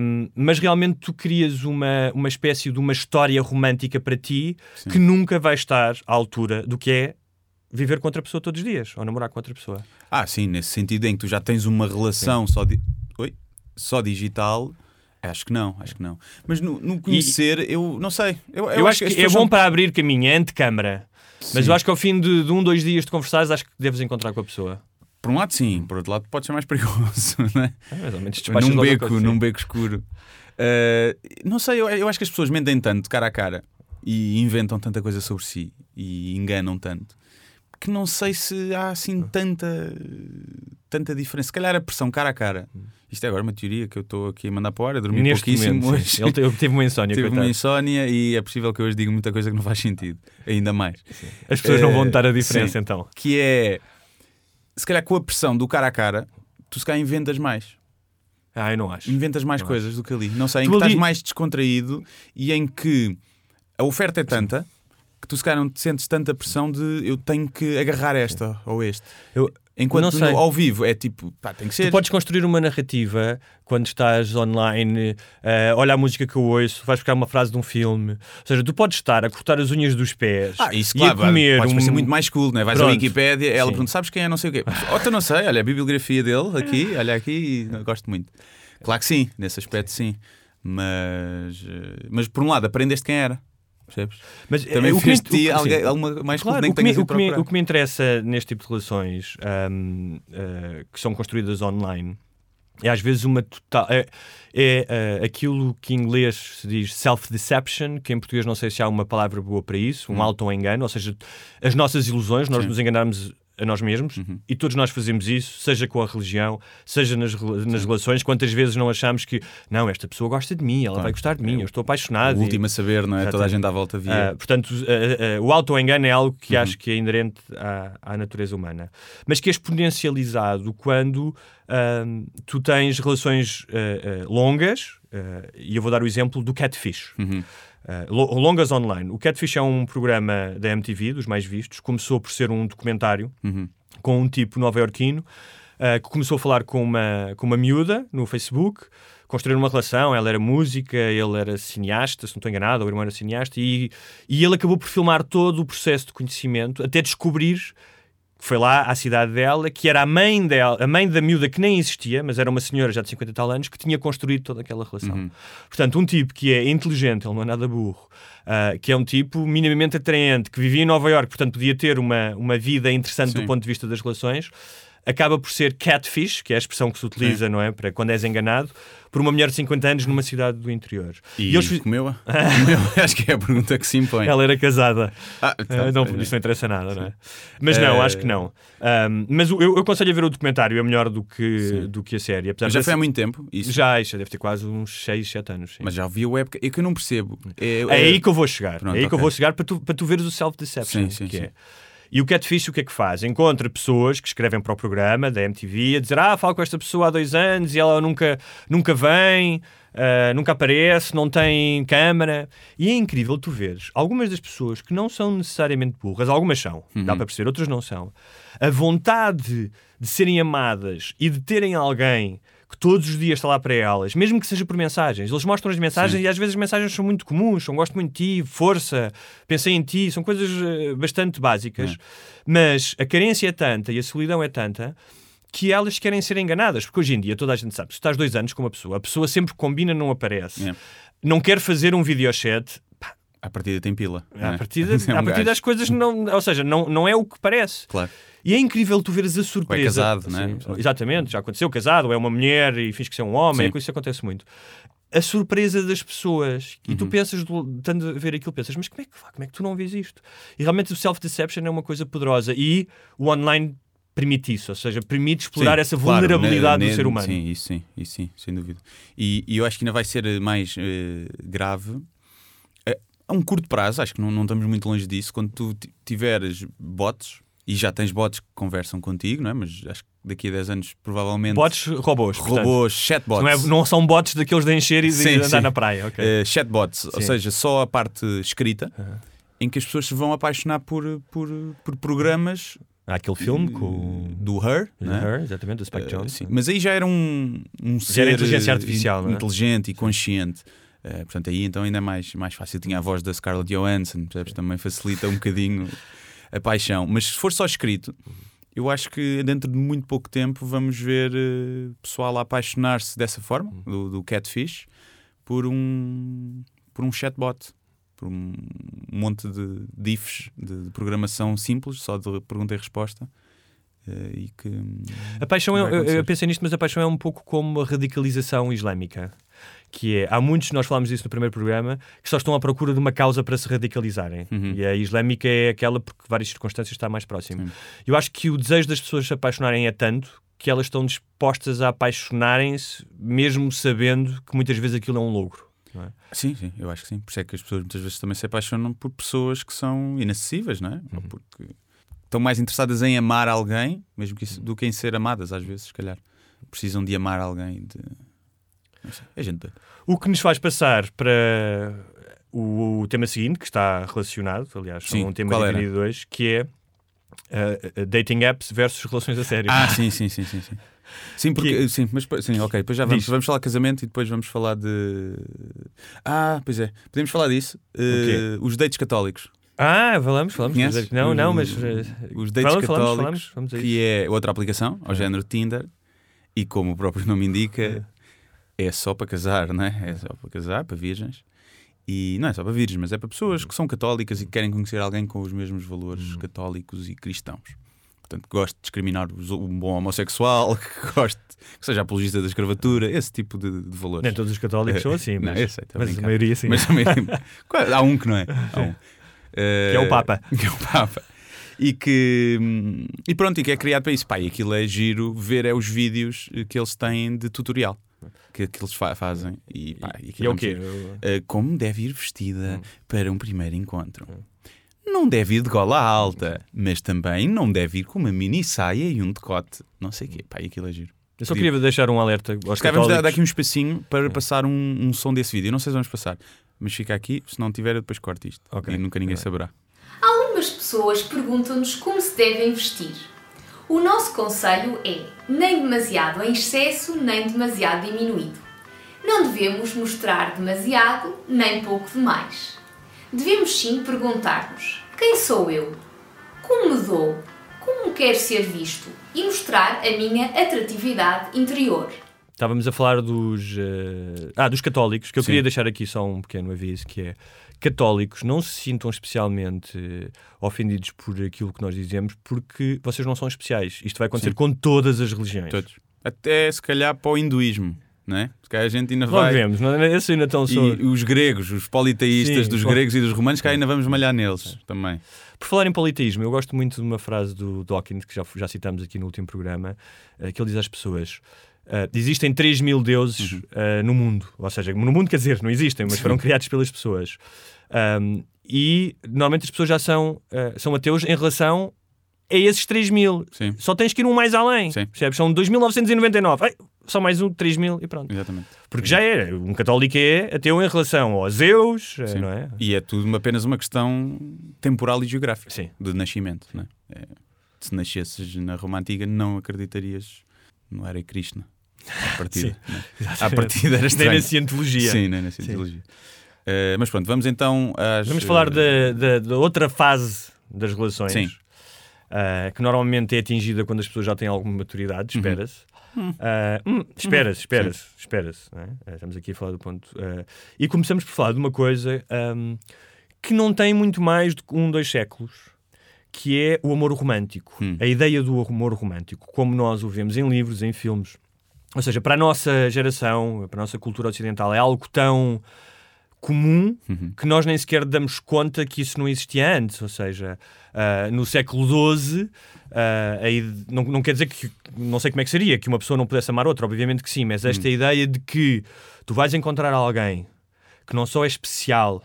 Um, mas realmente tu crias uma, uma espécie de uma história romântica para ti que nunca vai estar à altura do que é viver com outra pessoa todos os dias ou namorar com outra pessoa. Ah, sim, nesse sentido em que tu já tens uma relação só, di- Oi? só digital. Acho que não, acho que não. Mas no, no conhecer, eu não sei. Eu, Eu, acho que, as é bom para abrir caminho, é antecâmara. Mas eu acho que ao fim de, de um, dois dias de conversares, acho que deves encontrar com a pessoa. Por um lado, sim, por outro lado, pode ser mais perigoso, não é? É, num beco, coisa, num beco escuro. Uh, não sei, eu, eu acho que as pessoas mentem tanto cara a cara e inventam tanta coisa sobre si e enganam tanto que não sei se há assim tanta tanta diferença. Se calhar a pressão cara a cara. Isto é agora uma teoria que eu estou aqui a mandar para a hora, dormi Neste pouquíssimo momento, hoje. sim. ele, te- ele teve uma insónia, Tive uma insónia e é possível que hoje diga muita coisa que não faz sentido. Ainda mais. As pessoas não vão Eh, notar a diferença sim. então. Que é se calhar com a pressão do cara a cara, tu se calhar inventas mais. Ah, eu não acho. Inventas mais coisas do que ali. Não sei, em Tu que estás ali- mais descontraído e em que a oferta é tanta que tu se calhar não te sentes tanta pressão de eu tenho que agarrar esta ou este. Eu Enquanto não sei. no- ao vivo é tipo, pá, tem que ser. Tu podes construir uma narrativa quando estás online, eh, olha a música que eu ouço, vais buscar uma frase de um filme. Ou seja, tu podes estar a cortar as unhas dos pés Ah, isso e claro, a comer pode um... parecer muito mais cool, não é? Vais à Pronto. Wikipédia, ela Sim. pergunta, sabes quem é, não sei o quê. Oh, tu não sei, olha a bibliografia dele aqui, olha aqui, e gosto muito. Claro que sim, nesse aspecto sim. Mas, eh, mas por um lado, aprendeste quem era. Percebes? Mas, Também eh, o que fez o- alguém, alguma mais Claro, o que me, o, que me, o que me interessa neste tipo de relações ahm, ah, que são construídas online é às vezes uma total. É, é, ah, aquilo que em inglês se diz self-deception, que em português não sei se há uma palavra boa para isso, Hum. um auto-engano, ou seja, as nossas ilusões, nós Sim. nos enganarmos a nós mesmos Uhum. e todos nós fazemos isso, seja com a religião, seja nas, nas relações. Quantas vezes não achamos que não, esta pessoa gosta de mim, ela Claro. vai gostar de mim, eu estou O apaixonado. e- último a saber, não é? Toda a Exatamente. gente à volta via. ah, portanto, ah, ah, o auto-engano é algo que Uhum. acho que é inerente à, à natureza humana, mas que é exponencializado quando ah, tu tens relações ah, ah, longas, e eu vou dar o exemplo do Catfish. Uhum. Lo- longas online. O Catfish é um programa da MTV, dos mais vistos, começou por ser um documentário Uhum. com um tipo nova-iorquino ah, que começou a falar com uma, com uma miúda no Facebook, construíram uma relação, ela era música, ele era cineasta, se não estou enganado, o irmão era cineasta, e, e ele acabou por filmar todo o processo de conhecimento até descobrir que foi lá à cidade dela, que era a mãe dela, a mãe da miúda que nem existia, mas era uma senhora já de 50 e tal anos, que tinha construído toda aquela relação. Portanto, um tipo que é inteligente, ele não é nada burro, ah, que é um tipo minimamente atraente, que vivia em Nova Iorque, portanto podia ter uma, uma vida interessante Sim. do ponto de vista das relações, acaba por ser catfish, que é a expressão que se utiliza, não é, para quando és enganado, por uma mulher de 50 anos numa cidade do interior. E, eles fiz- comeu-a? Comeu? Acho que é a pergunta que se impõe. Ela era casada. Ah, então, Ah, não, é. isso não interessa nada, não é? Mas não, Eh, acho que não. Ahm, mas eu, eu aconselho a ver o documentário, é melhor do que, do que a série. Apesar Mas já de foi há muito tempo. Isso. Já, já deve ter quase uns 6, 7 anos. sim. Mas já vi a época. É que eu não percebo. É, É aí que eu vou chegar. Pronto, é aí que eu vou chegar para tu, para tu veres o self-deception. Sim, sim, que sim. é. E o Catfish o que é que faz? Encontra pessoas que escrevem para o programa da MTV a dizer ah, falo com esta pessoa há dois anos e ela nunca, nunca vem, ah, nunca aparece, não tem câmara. E é incrível tu veres algumas das pessoas que não são necessariamente burras, algumas são, Uhum. dá para perceber, outras não são. A vontade de serem amadas e de terem alguém que todos os dias está lá para elas, mesmo que seja por mensagens. Eles mostram as mensagens e às vezes as mensagens são muito comuns, são gosto muito de ti, força, pensei em ti, são coisas eh, bastante básicas. Mas a carência é tanta e a solidão é tanta que elas querem ser enganadas. Porque hoje em dia toda a gente sabe, se estás dois anos com uma pessoa, a pessoa sempre combina, não aparece. Yeah. Não quer fazer um videochat. À partida tem pila. À é? partida, É um à partida as coisas não. Ou seja, não, não é o que parece. Claro. E é incrível tu veres a surpresa. casado, não é? Sim, Exatamente, já aconteceu casado, ou é uma mulher e finge que é um homem, Sim. isso acontece muito. A surpresa das pessoas, e Uhum. tu pensas, do- estando a ver aquilo, pensas, mas como é, que, como é que tu não vês isto? E realmente o self-deception é uma coisa poderosa e o online permite isso, ou seja, permite explorar Sim, essa claro, vulnerabilidade ne- do ne- ser humano. Sim, isso sim, isso sim, sem dúvida. E, e eu acho que ainda vai ser eh, mais eh, grave eh, a um curto prazo, acho que não, não estamos muito longe disso, quando tu ti- tiveres bots, e já tens bots que conversam contigo, não é? Mas acho que daqui a 10 anos provavelmente Bots robôs. robôs, chatbots. Não, é- não são bots daqueles de encher e de Sim, andar sim. na praia. ok. Eh, chatbots, ou Sim. seja, só a parte escrita, em que as pessoas se vão apaixonar por, por, por programas Há aquele filme com o do Her, não é? Her, exatamente, do Spike Eh, Jones. sim. Mas aí já era um, um Já ser era inteligência eh, artificial, não é? inteligente e consciente. Eh, portanto, aí então ainda é mais, mais fácil. Tinha a voz da Scarlett Johansson, percebes? Também facilita um bocadinho a paixão. Mas se for só escrito, eu acho que dentro de muito pouco tempo vamos ver eh, pessoal a apaixonar-se dessa forma, do, do Catfish, por um, por um chatbot. Por um monte de diffs de, de programação simples, só de pergunta e resposta. eh, e que A paixão, é, eu, eu pensei nisto, mas a paixão é um pouco como a radicalização islâmica. Que é, há muitos, nós falámos disso no primeiro programa, que só estão à procura de uma causa para se radicalizarem. Uhum. E a islâmica é aquela porque várias circunstâncias está mais próximo. Sim. Eu acho que o desejo das pessoas se apaixonarem é tanto que elas estão dispostas a apaixonarem-se, mesmo sabendo que muitas vezes aquilo é um logro. é? Sim, sim, eu acho que sim. Por isso é que as pessoas muitas vezes também se apaixonam por pessoas que são inacessíveis, não é? Uhum. Ou porque estão mais interessadas em amar alguém, mesmo que isso, do que em ser amadas, às vezes, se calhar. Precisam de amar alguém. De... Não. É gente doida. O que nos faz passar para o, o tema seguinte, que está relacionado, aliás, Sim, com um tema dividido hoje, que é uh, uh, dating apps versus relações a sério. Ah, sim, sim, sim, sim. Sim, sim porque. Sim, mas sim, ok. Depois já vamos, Diz. vamos falar de casamento e depois vamos falar de. Ah, pois é. Podemos falar disso. Eh, os dates católicos. Ah, falamos, falamos. Conheces? Não, Os- não, mas. uh, Os dates falamos, falamos, católicos, falamos, isso. que é outra aplicação, ao género Tinder, e como o próprio nome indica, é só para casar, não é? É só para casar, para virgens. E não é só para virgens, mas é para pessoas que são católicas e que querem conhecer alguém com os mesmos valores católicos e cristãos. Portanto, que goste de discriminar um bom homossexual, que goste que seja apologista da escravatura, esse tipo de, de valores. Nem todos os católicos são assim, Não, mas, eu sei, mas a maioria sim. Mas a maioria- há um que não é. Um. Que é o Papa. Que é o Papa. E que. hum, E pronto, e que é criado para isso. E aquilo é giro ver é os vídeos que eles têm de tutorial. Que, que eles fa- fazem. E, pá, e E aquilo é o quê? Eh, como deve ir vestida Hum. para um primeiro encontro. Não deve ir de gola alta, mas também não deve ir com uma mini saia e um decote. Não sei o quê. Pá, e aquilo é giro. Eu só queria deixar um alerta aos Se dar, aqui um espacinho para passar um, um som desse vídeo. Eu não sei se vamos passar, mas fica aqui. Se não tiver, eu depois corto isto. Ok. E nunca ninguém saberá. Algumas pessoas perguntam-nos como se devem vestir. O nosso conselho é nem demasiado em excesso, nem demasiado diminuído. Não devemos mostrar demasiado, nem pouco demais. Devemos sim perguntar-nos: quem sou eu? Como me dou? Como quero ser visto? E mostrar a minha atratividade interior. Estávamos a falar dos, eh, ah, dos católicos, que eu Sim. queria deixar aqui só um pequeno aviso, que é católicos não se sintam especialmente eh, ofendidos por aquilo que nós dizemos, porque vocês não são especiais. Isto vai acontecer Sim. com todas as religiões. Todos. Até se calhar para o hinduísmo, não é? Se calhar a gente ainda Logo vai. vemos, não é? Esse ainda tão sou. E os gregos, os politeístas Sim, dos gregos e dos romanos, que ainda vamos malhar neles também. Por falar em politeísmo, eu gosto muito de uma frase do Dawkins, que já, já citamos aqui no último programa, eh, que ele diz às pessoas. Eh, existem 3 mil deuses eh, no mundo, ou seja, no mundo quer dizer, não existem, mas foram criados pelas pessoas. Um, e normalmente as pessoas já são, eh, são ateus em relação a esses 3 mil. Sim, Só tens que ir um mais além. Sim. Percebes? São 2.999. Ai, só mais um, 3 mil e pronto. exatamente. Porque já é. Um católico é ateu em relação aos Zeus, Sim. não é? E é tudo uma- apenas uma questão temporal e geográfica Sim. de nascimento. Não é? É, se nascesses na Roma Antiga, não acreditarias no Hare Krishna. À partida. não é? À partida era Nem estranho. na cientologia. Sim, nem na cientologia. Eh, mas pronto, vamos então às. Vamos falar eh, da, outra fase das relações. Sim. uh, que normalmente é atingida quando as pessoas já têm alguma maturidade, espera-se. Hum. Uh, hum, espera-se, espera-se, espera-se. não é? Uh, Estamos aqui a falar do ponto. uh, e começamos por falar de uma coisa um, que não tem muito mais que um, dois séculos, que é o amor romântico. Hum. A ideia do amor romântico, como nós o vemos em livros, em filmes. Ou seja, para a nossa geração, para a nossa cultura ocidental, é algo tão comum Uhum. que nós nem sequer damos conta que isso não existia antes. Ou seja, ah, no século XII, ah, a ide- não, não quer dizer que, não sei como é que seria, que uma pessoa não pudesse amar outra, obviamente que sim, mas esta ideia de que tu vais encontrar alguém que não só é especial,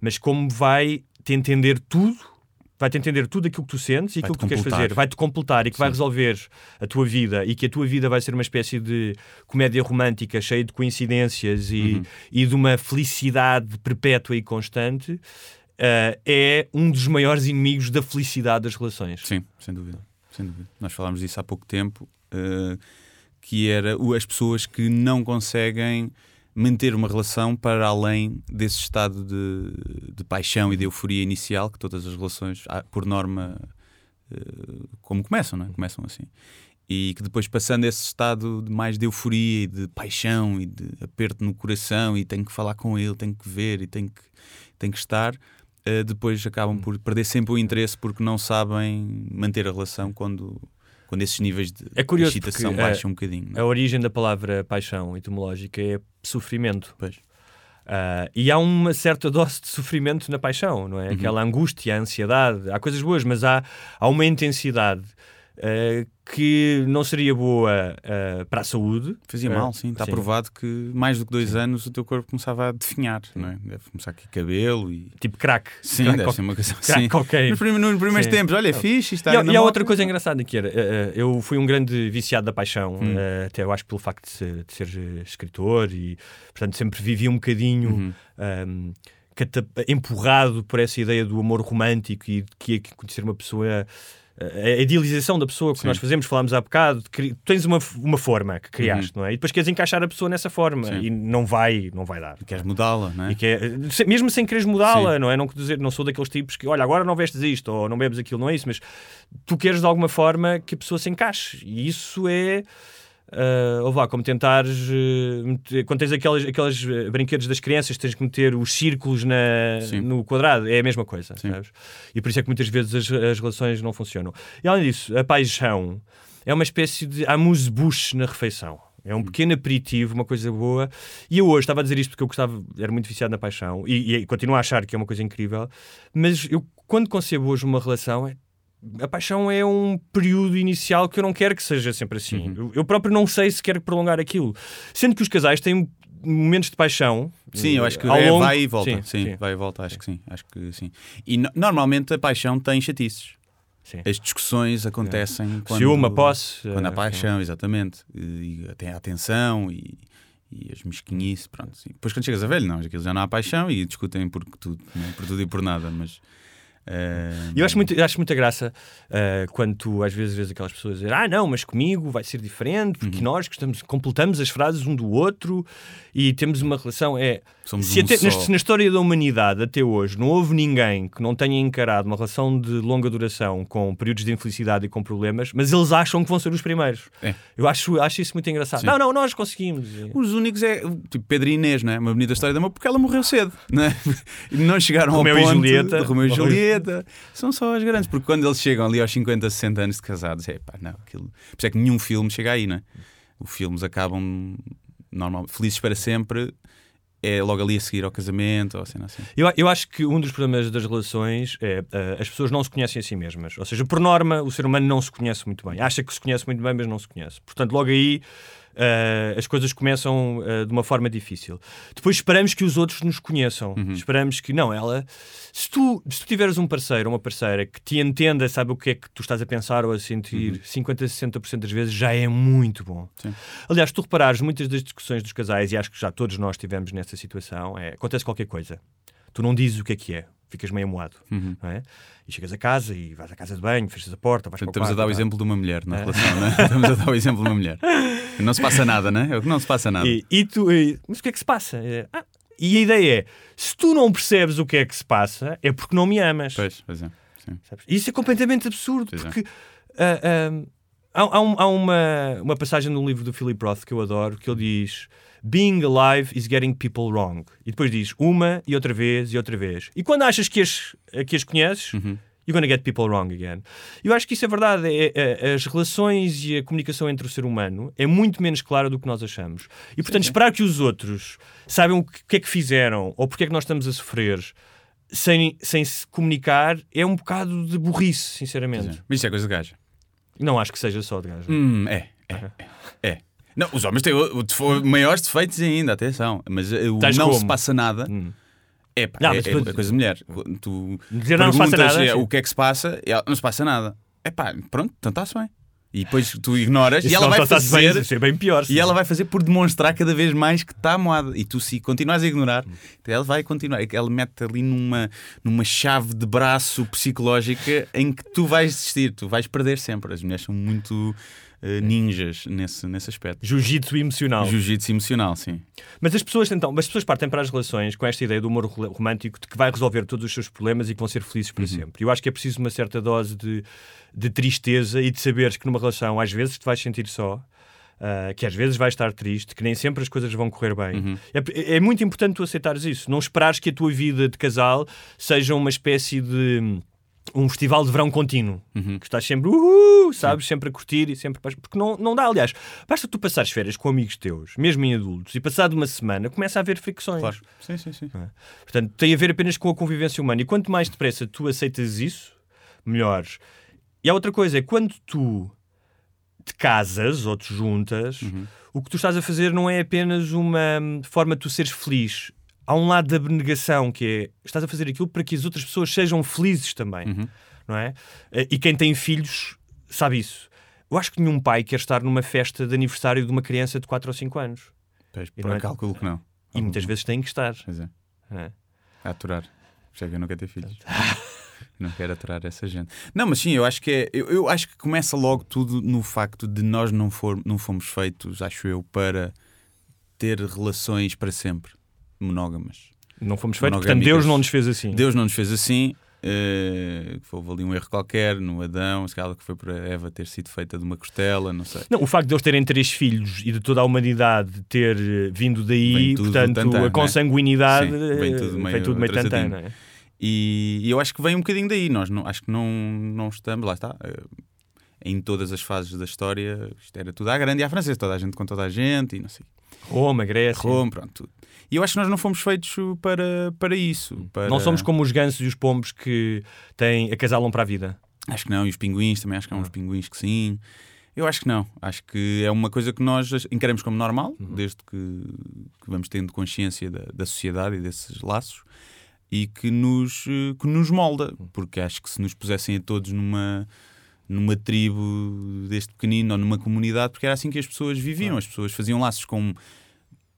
mas como vai te entender tudo, vai te entender tudo aquilo que tu sentes e Vai-te aquilo que tu queres fazer, vai-te completar e que vai resolver a tua vida e que a tua vida vai ser uma espécie de comédia romântica cheia de coincidências e, e de uma felicidade perpétua e constante, ah, é um dos maiores inimigos da felicidade das relações. Sim, sem dúvida. Sem dúvida. Nós falámos disso há pouco tempo, eh, que era as pessoas que não conseguem manter uma relação para além desse estado de, de paixão e de euforia inicial que todas as relações, ah, por norma, eh, como começam, não é? Começam assim. E que depois, passando esse estado de mais de euforia e de paixão e de aperto no coração, e tenho que falar com ele, tenho que ver e tenho que, tenho que estar, eh, depois acabam por perder sempre o interesse porque não sabem manter a relação quando, quando esses níveis de É curioso excitação porque, baixam eh, um bocadinho. não é? A origem da palavra paixão etimológica é sofrimento. Pois. Ah, e há uma certa dose de sofrimento na paixão, não é? Uhum. Aquela angústia, a ansiedade. Há coisas boas, mas há, há uma intensidade ah, que não seria boa ah, para a saúde. Fazia Ah, mal, sim. Está provado que mais do que dois anos o teu corpo começava a definhar, não é? Deve começar aqui cabelo e. Tipo crack. Sim, Crack deve ser uma coisa assim. Nos primeiros, nos primeiros Sim. tempos, olha, é fixe, está E, e há outra coisa engraçada que era, eh, eh, eu fui um grande viciado da paixão, Hum. eh, até eu acho pelo facto de ser, de ser, eh, escritor e, portanto, sempre vivi um bocadinho Uhum. ahm, cata- empurrado por essa ideia do amor romântico e de que que conhecer uma pessoa. A idealização da pessoa que Sim. nós fazemos, falámos há bocado, tu tens uma, uma forma que criaste, não é? E depois queres encaixar a pessoa nessa forma Uhum. Sim. e não vai, não vai dar. Queres mudá-la, não é? E que é- mesmo sem quereres mudá-la, não é? Não, quer dizer, não sou daqueles tipos que, olha, agora não vestes isto ou não bebes aquilo, não é isso, mas tu queres de alguma forma que a pessoa se encaixe. E isso é. Uh, ou vá, como tentares eh, meter- quando tens aquelas, aqueles eh, brinquedos das crianças, tens que meter os círculos na, Sim. no quadrado, é a mesma coisa, Sim. sabes? E por isso é que muitas vezes as, as relações não funcionam. E além disso, a paixão é uma espécie de amuse-bouche na refeição. É um pequeno aperitivo, uma coisa boa. E eu hoje estava a dizer isto porque eu gostava, era muito viciado na paixão e, e continuo a achar que é uma coisa incrível. Mas eu, quando concebo hoje uma relação, é- a paixão é um período inicial que eu não quero que seja sempre assim. Uhum. Eu, eu próprio não sei se quero prolongar aquilo. Sendo que os casais têm momentos de paixão. Sim, eu acho que ao é, longo- vai e volta. Sim, Sim, sim. vai e volta, acho que sim. Acho que sim. E no- normalmente a paixão tem chatices. Sim. As discussões acontecem quando, Ciúme, a posse, Quando há eh, paixão, exatamente. E, e tem a atenção e, e as mesquinhices, pronto. Sim. Depois quando chegas a velho, não, aquilo já não há paixão e discutem por tudo, não é? por tudo e por nada, mas... E eu acho, muito, acho muita graça ah, quando tu às vezes vês aquelas pessoas dizer ah não, mas comigo vai ser diferente porque Uhum. nós gostamos, completamos as frases um do outro e temos uma relação é Somos se um até- neste- na história da humanidade até hoje não houve ninguém que não tenha encarado uma relação de longa duração com períodos de infelicidade e com problemas mas eles acham que vão ser os primeiros É. eu acho, acho isso muito engraçado Sim. não, não, nós conseguimos Os únicos é tipo Pedro e Inês, não é? Uma bonita história de amor porque ela morreu cedo, não é? E não chegaram Romeu ao e ponto Julieta. de Romeu e Romeu e- Julieta. São só as grandes, porque quando eles chegam ali aos 50, 60 anos de casados, é pá, não, aquilo. Por isso é que nenhum filme chega aí, não é? Os filmes acabam normal, felizes para sempre, é logo ali a seguir ao casamento, ou assim, assim. Eu, eu acho que um dos problemas das relações é ah, as pessoas não se conhecem a si mesmas. Ou seja, por norma, o ser humano não se conhece muito bem. Acha que se conhece muito bem, mas não se conhece. Portanto, logo aí ah, as coisas começam ah, de uma forma difícil. Depois esperamos que os outros nos conheçam. Esperamos que, não, ela. Se tu, se tu tiveres um parceiro ou uma parceira que te entenda, sabe o que é que tu estás a pensar ou a sentir, 50, 60% das vezes já é muito bom. Sim. Aliás, se tu reparares, muitas das discussões dos casais, e acho que já todos nós tivemos nessa situação, é acontece qualquer coisa. Tu não dizes o que é que é, ficas meio amuado, Uhum. não é? E chegas a casa e vais à casa de banho, fechas a porta, vais Portanto, para o estamos a dar o exemplo de uma mulher na É. relação, não é? Estamos a dar o exemplo de uma mulher. Não se passa nada, não é? É não se passa nada. E, e tu, e- mas o que é que se passa? É, ah, e a ideia é: se tu não percebes o que é que se passa, é porque não me amas. Pois, pois é. Isso é completamente absurdo, Pois é. porque ah, ah, há, há um- há uma, uma passagem no livro do Philip Roth que eu adoro que ele diz: Being alive is getting people wrong. E depois diz uma e outra vez e outra vez. E quando achas que as, que as conheces, Uhum. you're gonna get people wrong again. Eu acho que isso é verdade. É, é- as relações e a comunicação entre o ser humano é muito menos clara do que nós achamos. E portanto, esperar que os outros saibam o que, é que fizeram ou porque é que nós estamos a sofrer sem, sem se comunicar é um bocado de burrice, sinceramente. Mas isso é coisa de gaja. Não acho que seja só de gajo. Hum, é, é, é, é. Não, os homens têm o- o maiores defeitos ainda, atenção. Mas eh, o Tais não como? se passa nada. Hum. É, pá, Não, é, é, é coisa de mulher. Tu Dizer não se passa nada, sim. o que é que se passa, ela, não se passa nada. É pá, pronto, então está-se bem. E depois tu ignoras e ela vai bem, fazer. isso é bem pior. E ela vai fazer por demonstrar cada vez mais que está moada. E tu, se continuas a ignorar, ela vai continuar. Ela mete ali numa, numa chave de braço psicológica em que tu vais desistir, tu vais perder sempre. As mulheres são muito ninjas nesse, nesse aspecto. Jiu-jitsu emocional. Jiu-jitsu emocional, sim. Mas as pessoas então, as pessoas partem para as relações com esta ideia do ro- romântico de que vai resolver todos os seus problemas e que vão ser felizes para sempre. Eu acho que é preciso uma certa dose de, de tristeza e de saberes que numa relação às vezes te vais sentir só. ah, que às vezes vais estar triste, que nem sempre as coisas vão correr bem. É, é muito importante tu aceitares isso. Não esperares que a tua vida de casal seja uma espécie de um festival de verão contínuo. Que estás sempre, uhul, sabes, sempre a curtir e sempre. Porque não, não dá, aliás, basta tu passares férias com amigos teus, mesmo em adultos, e passado uma semana começa a haver fricções. Claro. Sim, sim, sim. Portanto, tem a ver apenas com a convivência humana. E quanto mais depressa tu aceitas isso, melhores. E há outra coisa, é quando tu te casas ou te juntas, o que tu estás a fazer não é apenas uma forma de tu seres feliz. Há um lado da abnegação que é estás a fazer aquilo para que as outras pessoas sejam felizes também, não é? Eh, E quem tem filhos sabe isso. Eu acho que nenhum pai quer estar numa festa de aniversário de uma criança de 4 ou 5 anos. Pois, por é- cálculo que não. E muitas vezes têm que estar. Pois é. é? A aturar. Já que eu não quero ter filhos. não quero aturar essa gente. Não, mas sim, eu acho que é. Eu, eu acho que começa logo tudo no facto de nós não, for, não fomos feitos, acho eu, para ter relações para sempre monógamas. Não fomos feitos, portanto. Deus não nos fez assim. Deus não nos fez assim. eh, houve ali um erro qualquer no Adão, se calhar que foi para Eva ter sido feita de uma costela, não sei. Não, o facto de eles terem três filhos e de toda a humanidade ter eh, vindo daí, tudo portanto, tantã, não é? a consanguinidade Sim, vem eh, tudo meio vem tudo meio tantã, é? E, e eu acho que vem um bocadinho daí. Nós não, acho que não, não estamos, lá está. eh, Em todas as fases da história, isto era tudo à grande e à francesa, toda a gente com toda a gente e não sei. Roma, Grécia. Roma, pronto, tudo. E eu acho que nós não fomos feitos para, para isso. para- Não somos como os gansos e os pombos que têm, acasalam para a vida. Acho que não, e os pinguins também, acho que há uns pinguins que sim. Eu acho que não. Acho que é uma coisa que nós encaramos como normal, desde que, que vamos tendo consciência da, da sociedade e desses laços, e que nos, que nos molda. Porque acho que se nos pusessem a todos numa, numa tribo deste pequenino ou numa comunidade, porque era assim que as pessoas viviam. As pessoas faziam laços com,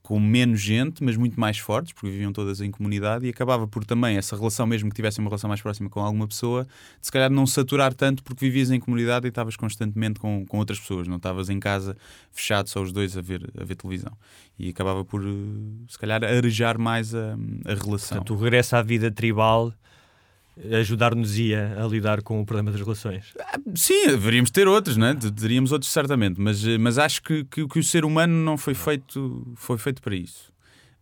com menos gente, mas muito mais fortes, porque viviam todas em comunidade, e acabava por também essa relação, mesmo que tivessem uma relação mais próxima com alguma pessoa, de se calhar não saturar tanto porque vivias em comunidade e estavas constantemente com, com outras pessoas, não estavas em casa fechado só os dois a ver, a ver televisão. E acabava por, eh, se calhar, arejar mais a, a relação. Portanto, o regresso à vida tribal ajudar-nos-ia a lidar com o problema das relações. Sim, deveríamos ter outros, né? teríamos outros certamente, mas, eh, mas acho que, que, que o ser humano não foi feito, foi feito para isso.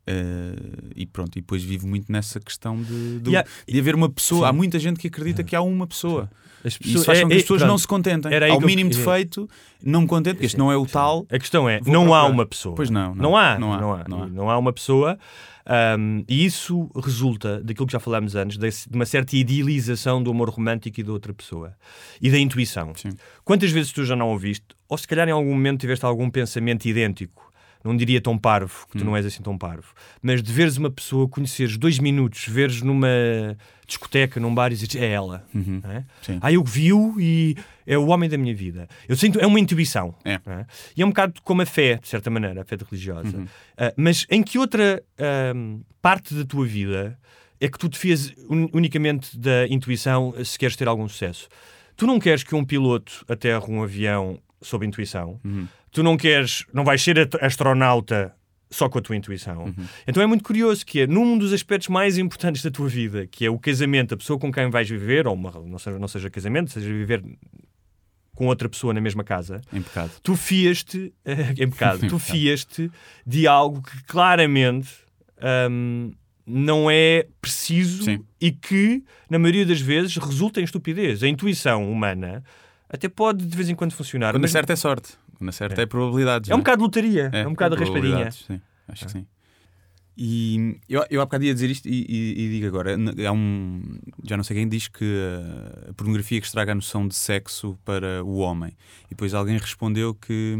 Eh, e pronto, e depois vivo muito nessa questão de, de, há- de haver uma pessoa. Sim. Há muita gente que acredita que há uma pessoa. As E isso faz com que é- as é- pessoas não se contentem. Era Ao eu- mínimo é- defeito, não me contente, porque este não é o tal. A questão é, não há procurar. uma pessoa. Pois não, não. Não há. Não há, Não há, não há. Não há uma pessoa. Ahm, e isso resulta daquilo que já falámos antes, de uma certa idealização do amor romântico e da outra pessoa. E da intuição. Sim. Quantas vezes tu já não ouviste, ou se calhar em algum momento tiveste algum pensamento idêntico, não diria tão parvo, que tu Hum. não és assim tão parvo, mas de veres uma pessoa, conheceres dois minutos, veres numa discoteca, num bar e dizeres, é ela. Uhum. é? Sim. Ah, eu viu e é o homem da minha vida. Eu sinto, é uma intuição. É. é? E é um bocado como a fé, de certa maneira, a fé religiosa. Uhum. Ah, mas em que outra ahm, parte da tua vida é que tu te fias un- unicamente da intuição se queres ter algum sucesso? Tu não queres que um piloto aterre um avião sob intuição. Uhum. Tu não queres, não vais ser astronauta só com a tua intuição. Então é muito curioso que é num dos aspectos mais importantes da tua vida, que é o casamento, a pessoa com quem vais viver, ou uma, não, seja, não seja casamento, seja viver com outra pessoa na mesma casa, Em pecado. tu fias-te, em pecado, tu fias-te de algo que claramente hum, não é preciso Sim. e que, na maioria das vezes, resulta em estupidez. A intuição humana até pode de vez em quando funcionar, Quando mas acerta é sorte. Quando acerta é, probabilidades. é um não bocado de lotaria, é, um bocado de raspadinha. Sim, acho que sim. E eu, eu há bocado ia dizer isto e, e- e digo agora: há um, já não sei quem diz que uh, a pornografia que estraga a noção de sexo para o homem. E depois alguém respondeu que,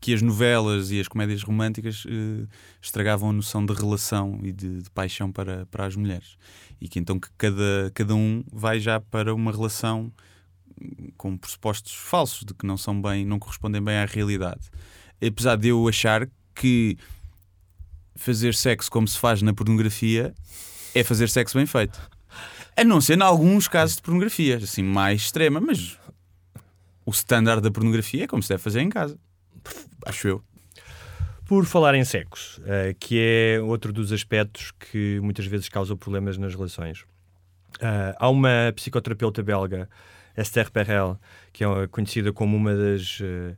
que as novelas e as comédias românticas eh, estragavam a noção de relação e de, de paixão para, para as mulheres. E que então que cada, cada um vai já para uma relação com pressupostos falsos de que não são bem, não correspondem bem à realidade. Apesar de eu achar que fazer sexo como se faz na pornografia é fazer sexo bem feito. A não ser em alguns casos de pornografia, assim, mais extrema, mas o standard da pornografia é como se deve fazer em casa. Acho eu. Por falar em sexo, eh, que é outro dos aspectos que muitas vezes causa problemas nas relações. Ah, há uma psicoterapeuta belga, Esther Perel, que é conhecida como uma das eh,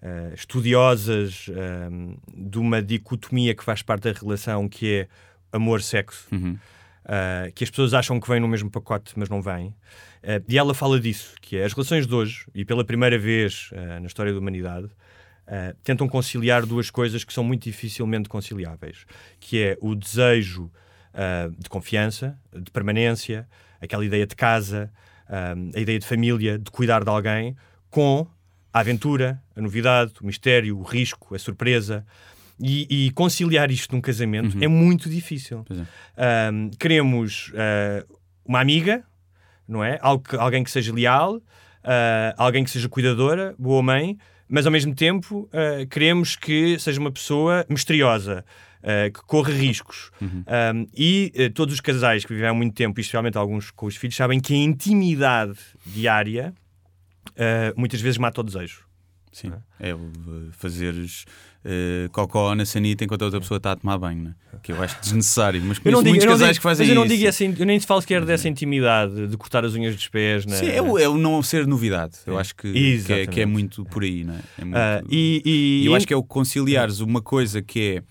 eh, estudiosas eh, de uma dicotomia que faz parte da relação, que é amor-sexo. Uhum. Uh, que as pessoas acham que vem no mesmo pacote, mas não vêm. Uh, e ela fala disso, que é as relações de hoje, e pela primeira vez uh, na história da humanidade, uh, tentam conciliar duas coisas que são muito dificilmente conciliáveis, que é o desejo uh, de confiança, de permanência, aquela ideia de casa, a ideia de família, de cuidar de alguém, com a aventura, a novidade, o mistério, o risco, a surpresa. E, e conciliar isto num casamento é muito difícil. É. Um, queremos uh, uma amiga, não é? Algo que- alguém que seja leal, uh, alguém que seja cuidadora, boa mãe, mas ao mesmo tempo uh, queremos que seja uma pessoa misteriosa. Uh, que corra riscos. Um, e uh, todos os casais que vivem há muito tempo, especialmente alguns com os filhos, sabem que a intimidade diária uh, muitas vezes mata o desejo. Sim. É o uh, fazeres uh, cocó na sanita enquanto a outra pessoa está a tomar banho, né? que eu acho desnecessário. Mas Eu não digo, muitos eu não casais digo- que fazem mas eu não isso. digo assim, eu nem falo sequer dessa intimidade de cortar as unhas dos pés. né? Sim, é o, é o não ser novidade. Eu acho que, que, é, que é muito por aí, não é? É muito- Ah, e, e- E eu acho que é o conciliares uma coisa que é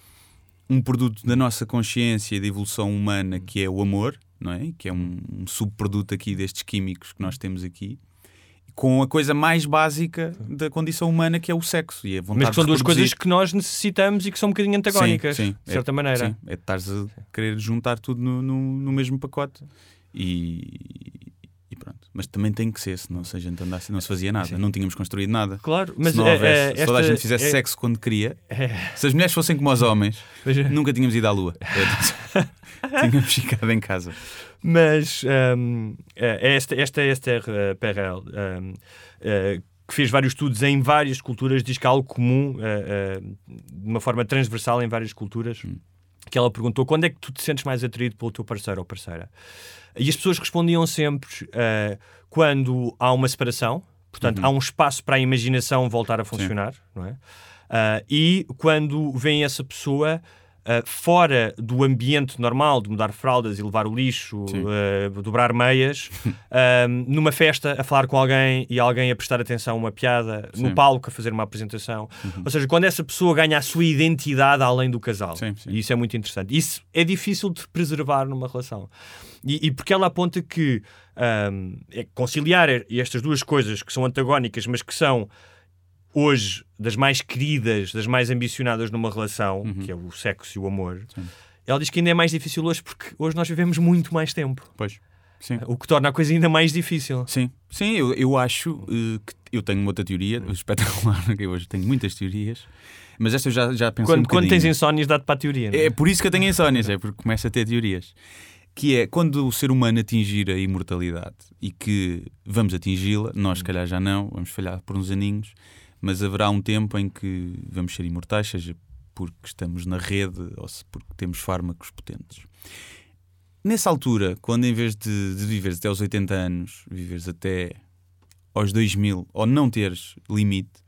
um produto da nossa consciência e da evolução humana, que é o amor, não é? Que é um, um subproduto aqui destes químicos que nós temos aqui, com a coisa mais básica da condição humana, que é o sexo. E a vontade mas que são de duas coisas que nós necessitamos e que são um bocadinho antagónicas, Sim, sim. de certa É- maneira. Sim, é de estares a querer juntar tudo no, no, no mesmo pacote. E. Mas também tem que ser, senão se a gente andasse, não se fazia nada. Não tínhamos construído nada. Claro, mas se não é- houvesse, é- se toda a gente fizesse é- sexo quando queria, É. se as mulheres fossem como os homens, Mas- nunca tínhamos ido à lua. tínhamos ficado em casa. Mas hum, é esta, esta Esther Perel, hum, uh, que fez vários estudos em várias culturas, diz que há algo comum, uh, uh, de uma forma transversal em várias culturas, que ela perguntou quando é que tu te sentes mais atraído pelo teu parceiro ou parceira? E as pessoas respondiam sempre uh, quando há uma separação, portanto, há um espaço para a imaginação voltar a funcionar, não é? Uh, e quando vem essa pessoa uh, fora do ambiente normal de mudar fraldas e levar o lixo, uh, dobrar meias, um, numa festa a falar com alguém e alguém a prestar atenção a uma piada, no Sim. palco a fazer uma apresentação. Ou seja, quando essa pessoa ganha a sua identidade além do casal. Sim, sim. E isso é muito interessante. Isso é difícil de preservar numa relação. E, e porque ela aponta que um, é conciliar estas duas coisas que são antagónicas, mas que são hoje das mais queridas, das mais ambicionadas numa relação, Uhum. que é o sexo e o amor, ela diz que ainda é mais difícil hoje porque hoje nós vivemos muito mais tempo. Pois. Sim. O que torna a coisa ainda mais difícil. Sim, sim eu, eu acho eh, que eu tenho uma outra teoria espetacular, que eu hoje tenho muitas teorias, mas esta eu já, já pensei Quando, um quando tens insónias, dá-te para a teoria. é? É por isso que eu tenho insónias, é porque começo a ter teorias. Que é quando o ser humano atingir a imortalidade e que vamos atingi-la, nós se calhar já não, vamos falhar por uns aninhos, mas haverá um tempo em que vamos ser imortais, seja porque estamos na rede ou se porque temos fármacos potentes. Nessa altura, quando em vez de, de viveres até aos 80 anos, viveres até aos 2000 ou não teres limite,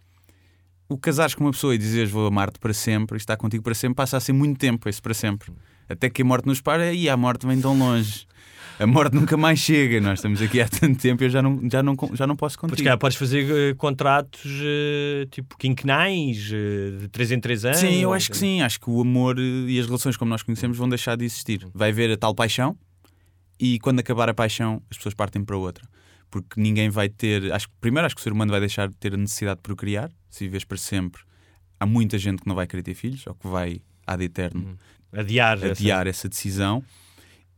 o casares com uma pessoa e dizeres vou amar-te para sempre, e estar contigo para sempre, passa a ser muito tempo, esse para sempre. Até que a morte nos para e a morte vem tão longe. A morte nunca mais chega. Nós estamos aqui há tanto tempo e eu já não, já não, já não posso contigo. calhar, podes fazer eh, contratos eh, tipo quinquenais, eh, de 3 em 3 anos. Sim, eu acho que sim. Acho que o amor e as relações como nós conhecemos vão deixar de existir. Vai haver a tal paixão e quando acabar a paixão as pessoas partem para outra. Porque ninguém vai ter. Acho, primeiro, acho que o ser humano vai deixar de ter a necessidade de procriar. Se vives para sempre, há muita gente que não vai querer ter filhos ou que vai ad eterno Adiar. essa- adiar essa decisão.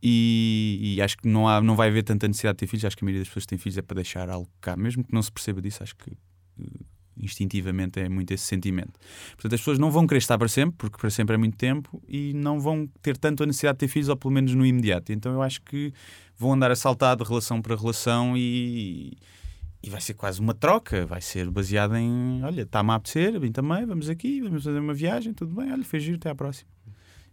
E, e acho que não, há, não vai haver tanta necessidade de ter filhos. Acho que a maioria das pessoas que têm filhos é para deixar algo cá, mesmo que não se perceba disso. Acho que eh, instintivamente é muito esse sentimento. Portanto, as pessoas não vão querer estar para sempre, porque para sempre é muito tempo, e não vão ter tanto a necessidade de ter filhos, ou pelo menos no imediato. Então eu acho que vão andar a saltar de relação para relação e. E vai ser quase uma troca, vai ser baseada em olha, está-me a apetecer, a mim também, vamos aqui, vamos fazer uma viagem, tudo bem, olha, fez giro, até à próxima.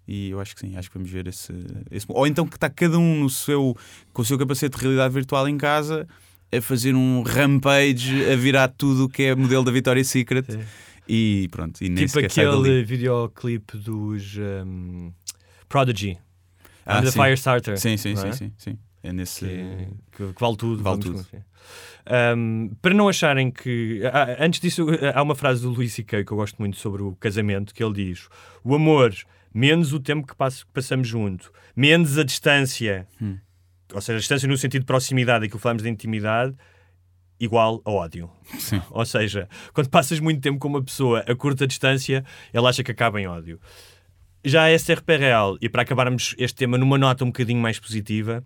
E eu acho que sim, acho que vamos ver esse, esse. Ou então que está cada um no seu, com o seu capacete de realidade virtual em casa a fazer um rampage, a virar tudo o que é modelo da Victoria's Secret. Sim. E pronto, e nem Tipo aquele videoclipe dos um, Prodigy. Ah, the sim. Firestarter. Sim, sim, não sim, é? sim, sim. É nesse. Que, que vale tudo. Vale tudo. Um, para não acharem que. ah, antes disso, há uma frase do Luís C.K. que eu gosto muito sobre o casamento, que ele diz: O amor, menos o tempo que, passo- que passamos junto, menos a distância, Hum. ou seja, a distância no sentido de proximidade, aquilo que falamos de intimidade, igual a ódio. Sim. Ou seja, quando passas muito tempo com uma pessoa a curta distância, ela acha que acaba em ódio. Já a SRP Real, e para acabarmos este tema numa nota um bocadinho mais positiva,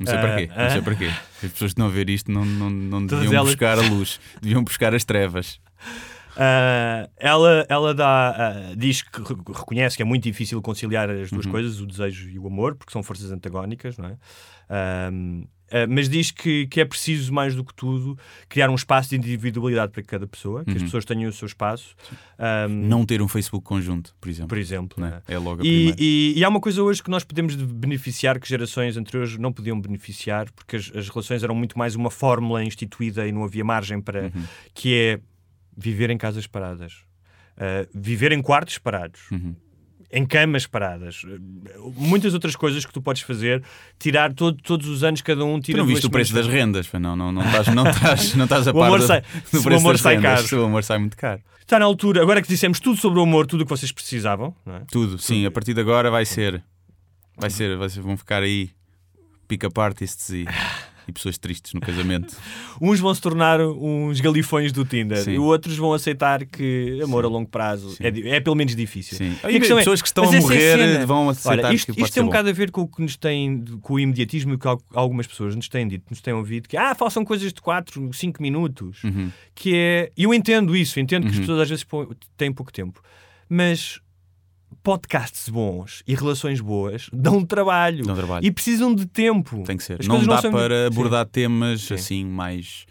Não sei para Ah, quê, não sei ah. para quê. As pessoas que a ver isto não, não, não deviam elas- buscar a luz, deviam buscar as trevas. Ah, ela ela dá, ah, diz que re- reconhece que é muito difícil conciliar as Uhum. duas coisas, o desejo e o amor, porque são forças antagónicas, não é? Ah, mas diz que, que é preciso, mais do que tudo, criar um espaço de individualidade para cada pessoa, que as Uhum. pessoas tenham o seu espaço. Ahm, Não ter um Facebook conjunto, por exemplo. por exemplo. Não é? é? Logo a E, e- e há uma coisa hoje que nós podemos de- beneficiar que gerações anteriores não podiam beneficiar, porque as, as relações eram muito mais uma fórmula instituída e não havia margem para. Uhum. que é viver em casas paradas, uh, viver em quartos parados. Uhum. Em camas paradas, Uh, muitas outras coisas que tu podes fazer, tirar todo- todos os anos cada um Tu tira não duas viste o preço das rendas? Não, não, não, estás, não, estás, não estás a par do, sai- do se o preço amor das sai rendas. caro. O amor sai muito caro. Está na altura, agora que dissemos tudo sobre o amor, tudo o que vocês precisavam, não é? Tudo, sim, a partir de agora vai ser. Vai ser, ser vão ficar aí pick-up artists e, e pessoas tristes no casamento. Uns vão se tornar uns galifões do Tinder Sim. e outros vão aceitar que amor a longo prazo é, é pelo menos difícil. Sim. E E é, pessoas que estão mas a é morrer vão aceitar Olha, isto, que isto tem um bocado a ver com o que nos tem, com o imediatismo e que al- algumas pessoas nos têm dito, nos têm ouvido, que ah, façam coisas de 4, 5 minutos. Uhum. Que é. E eu entendo isso, entendo que as Uhum. pessoas às vezes têm pouco tempo. Mas podcasts bons e relações boas dão trabalho. Dão trabalho. E precisam de tempo. Tem que ser. As não dá são- para Sim. abordar temas Sim. assim mais,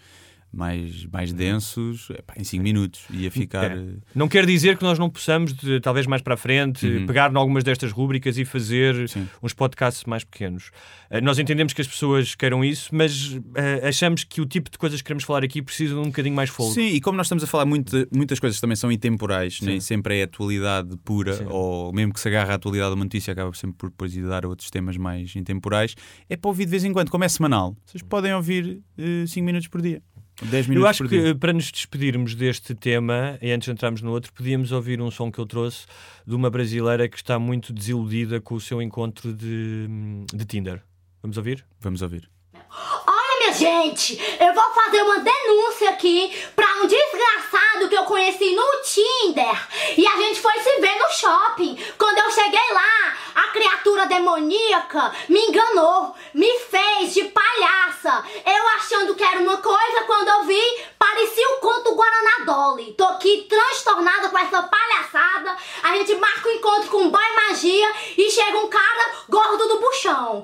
mais, mais densos epá, em 5 minutos. Ia ficar. É. eh, Não quer dizer que nós não possamos, de- talvez mais para a frente, Uhum. pegar em algumas destas rúbricas e fazer Sim. uns podcasts mais pequenos. Eh, nós entendemos que as pessoas queiram isso, mas eh, achamos que o tipo de coisas que queremos falar aqui precisa de um bocadinho mais fogo. Sim, e como nós estamos a falar muito, muitas coisas também são intemporais, nem sempre é atualidade pura, Sim. ou mesmo que se agarra à atualidade de uma notícia, acaba sempre por depois ir dar a outros temas mais intemporais. É para ouvir de vez em quando, como é semanal. Vocês podem ouvir 5 minutos por dia, 10 minutos Eu acho por que dia. para nos despedirmos deste tema, e antes de entrarmos no outro, podíamos ouvir um som que eu trouxe de uma brasileira que está muito desiludida com o seu encontro de, de Tinder. Vamos ouvir? Vamos ouvir. Minha gente, eu vou fazer uma denúncia aqui pra um desgraçado que eu conheci no Tinder. E a gente foi se ver no shopping. Quando eu cheguei lá, a criatura demoníaca me enganou, me fez de palhaça. Eu achando que era uma coisa, quando eu vi, parecia o conto Guaraná Dolly. Tô aqui transtornada com essa palhaçada. A gente marca o encontro com o boy magia e chega um cara gordo do buchão.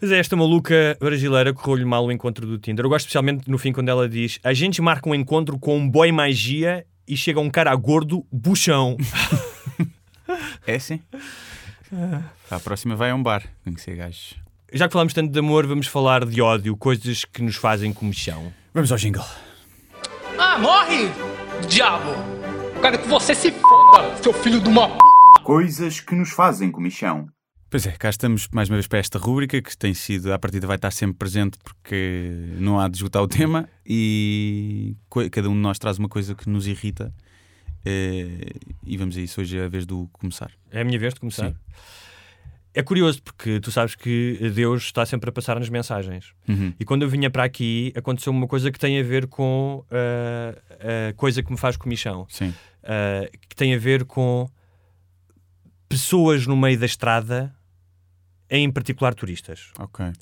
Mas é esta maluca brasileira correu-lhe mal o encontro do Tinder. Eu gosto especialmente no fim quando ela diz: A gente marca um encontro com um boy magia e chega um cara gordo, buchão. É sim? A próxima vai a um bar, conhecer gajos. Já que falamos tanto de amor, vamos falar de ódio, coisas que nos fazem comichão. Vamos ao jingle. Ah, morre, diabo! Quero que você se foda, seu filho de uma p... Coisas que nos fazem comichão. Pois é, cá estamos mais uma vez para esta rúbrica que tem sido, à partida vai estar sempre presente porque não há de esgotar o tema e cada um de nós traz uma coisa que nos irrita eh, e vamos a isso, hoje é a vez do começar. É a minha vez de começar. Sim. É curioso porque tu sabes que Deus está sempre a passar-nos mensagens. Uhum. E quando eu vinha para aqui, aconteceu uma coisa que tem a ver com ah, a coisa que me faz comichão. Sim. Ah, que tem a ver com pessoas no meio da estrada, em particular turistas. Ok.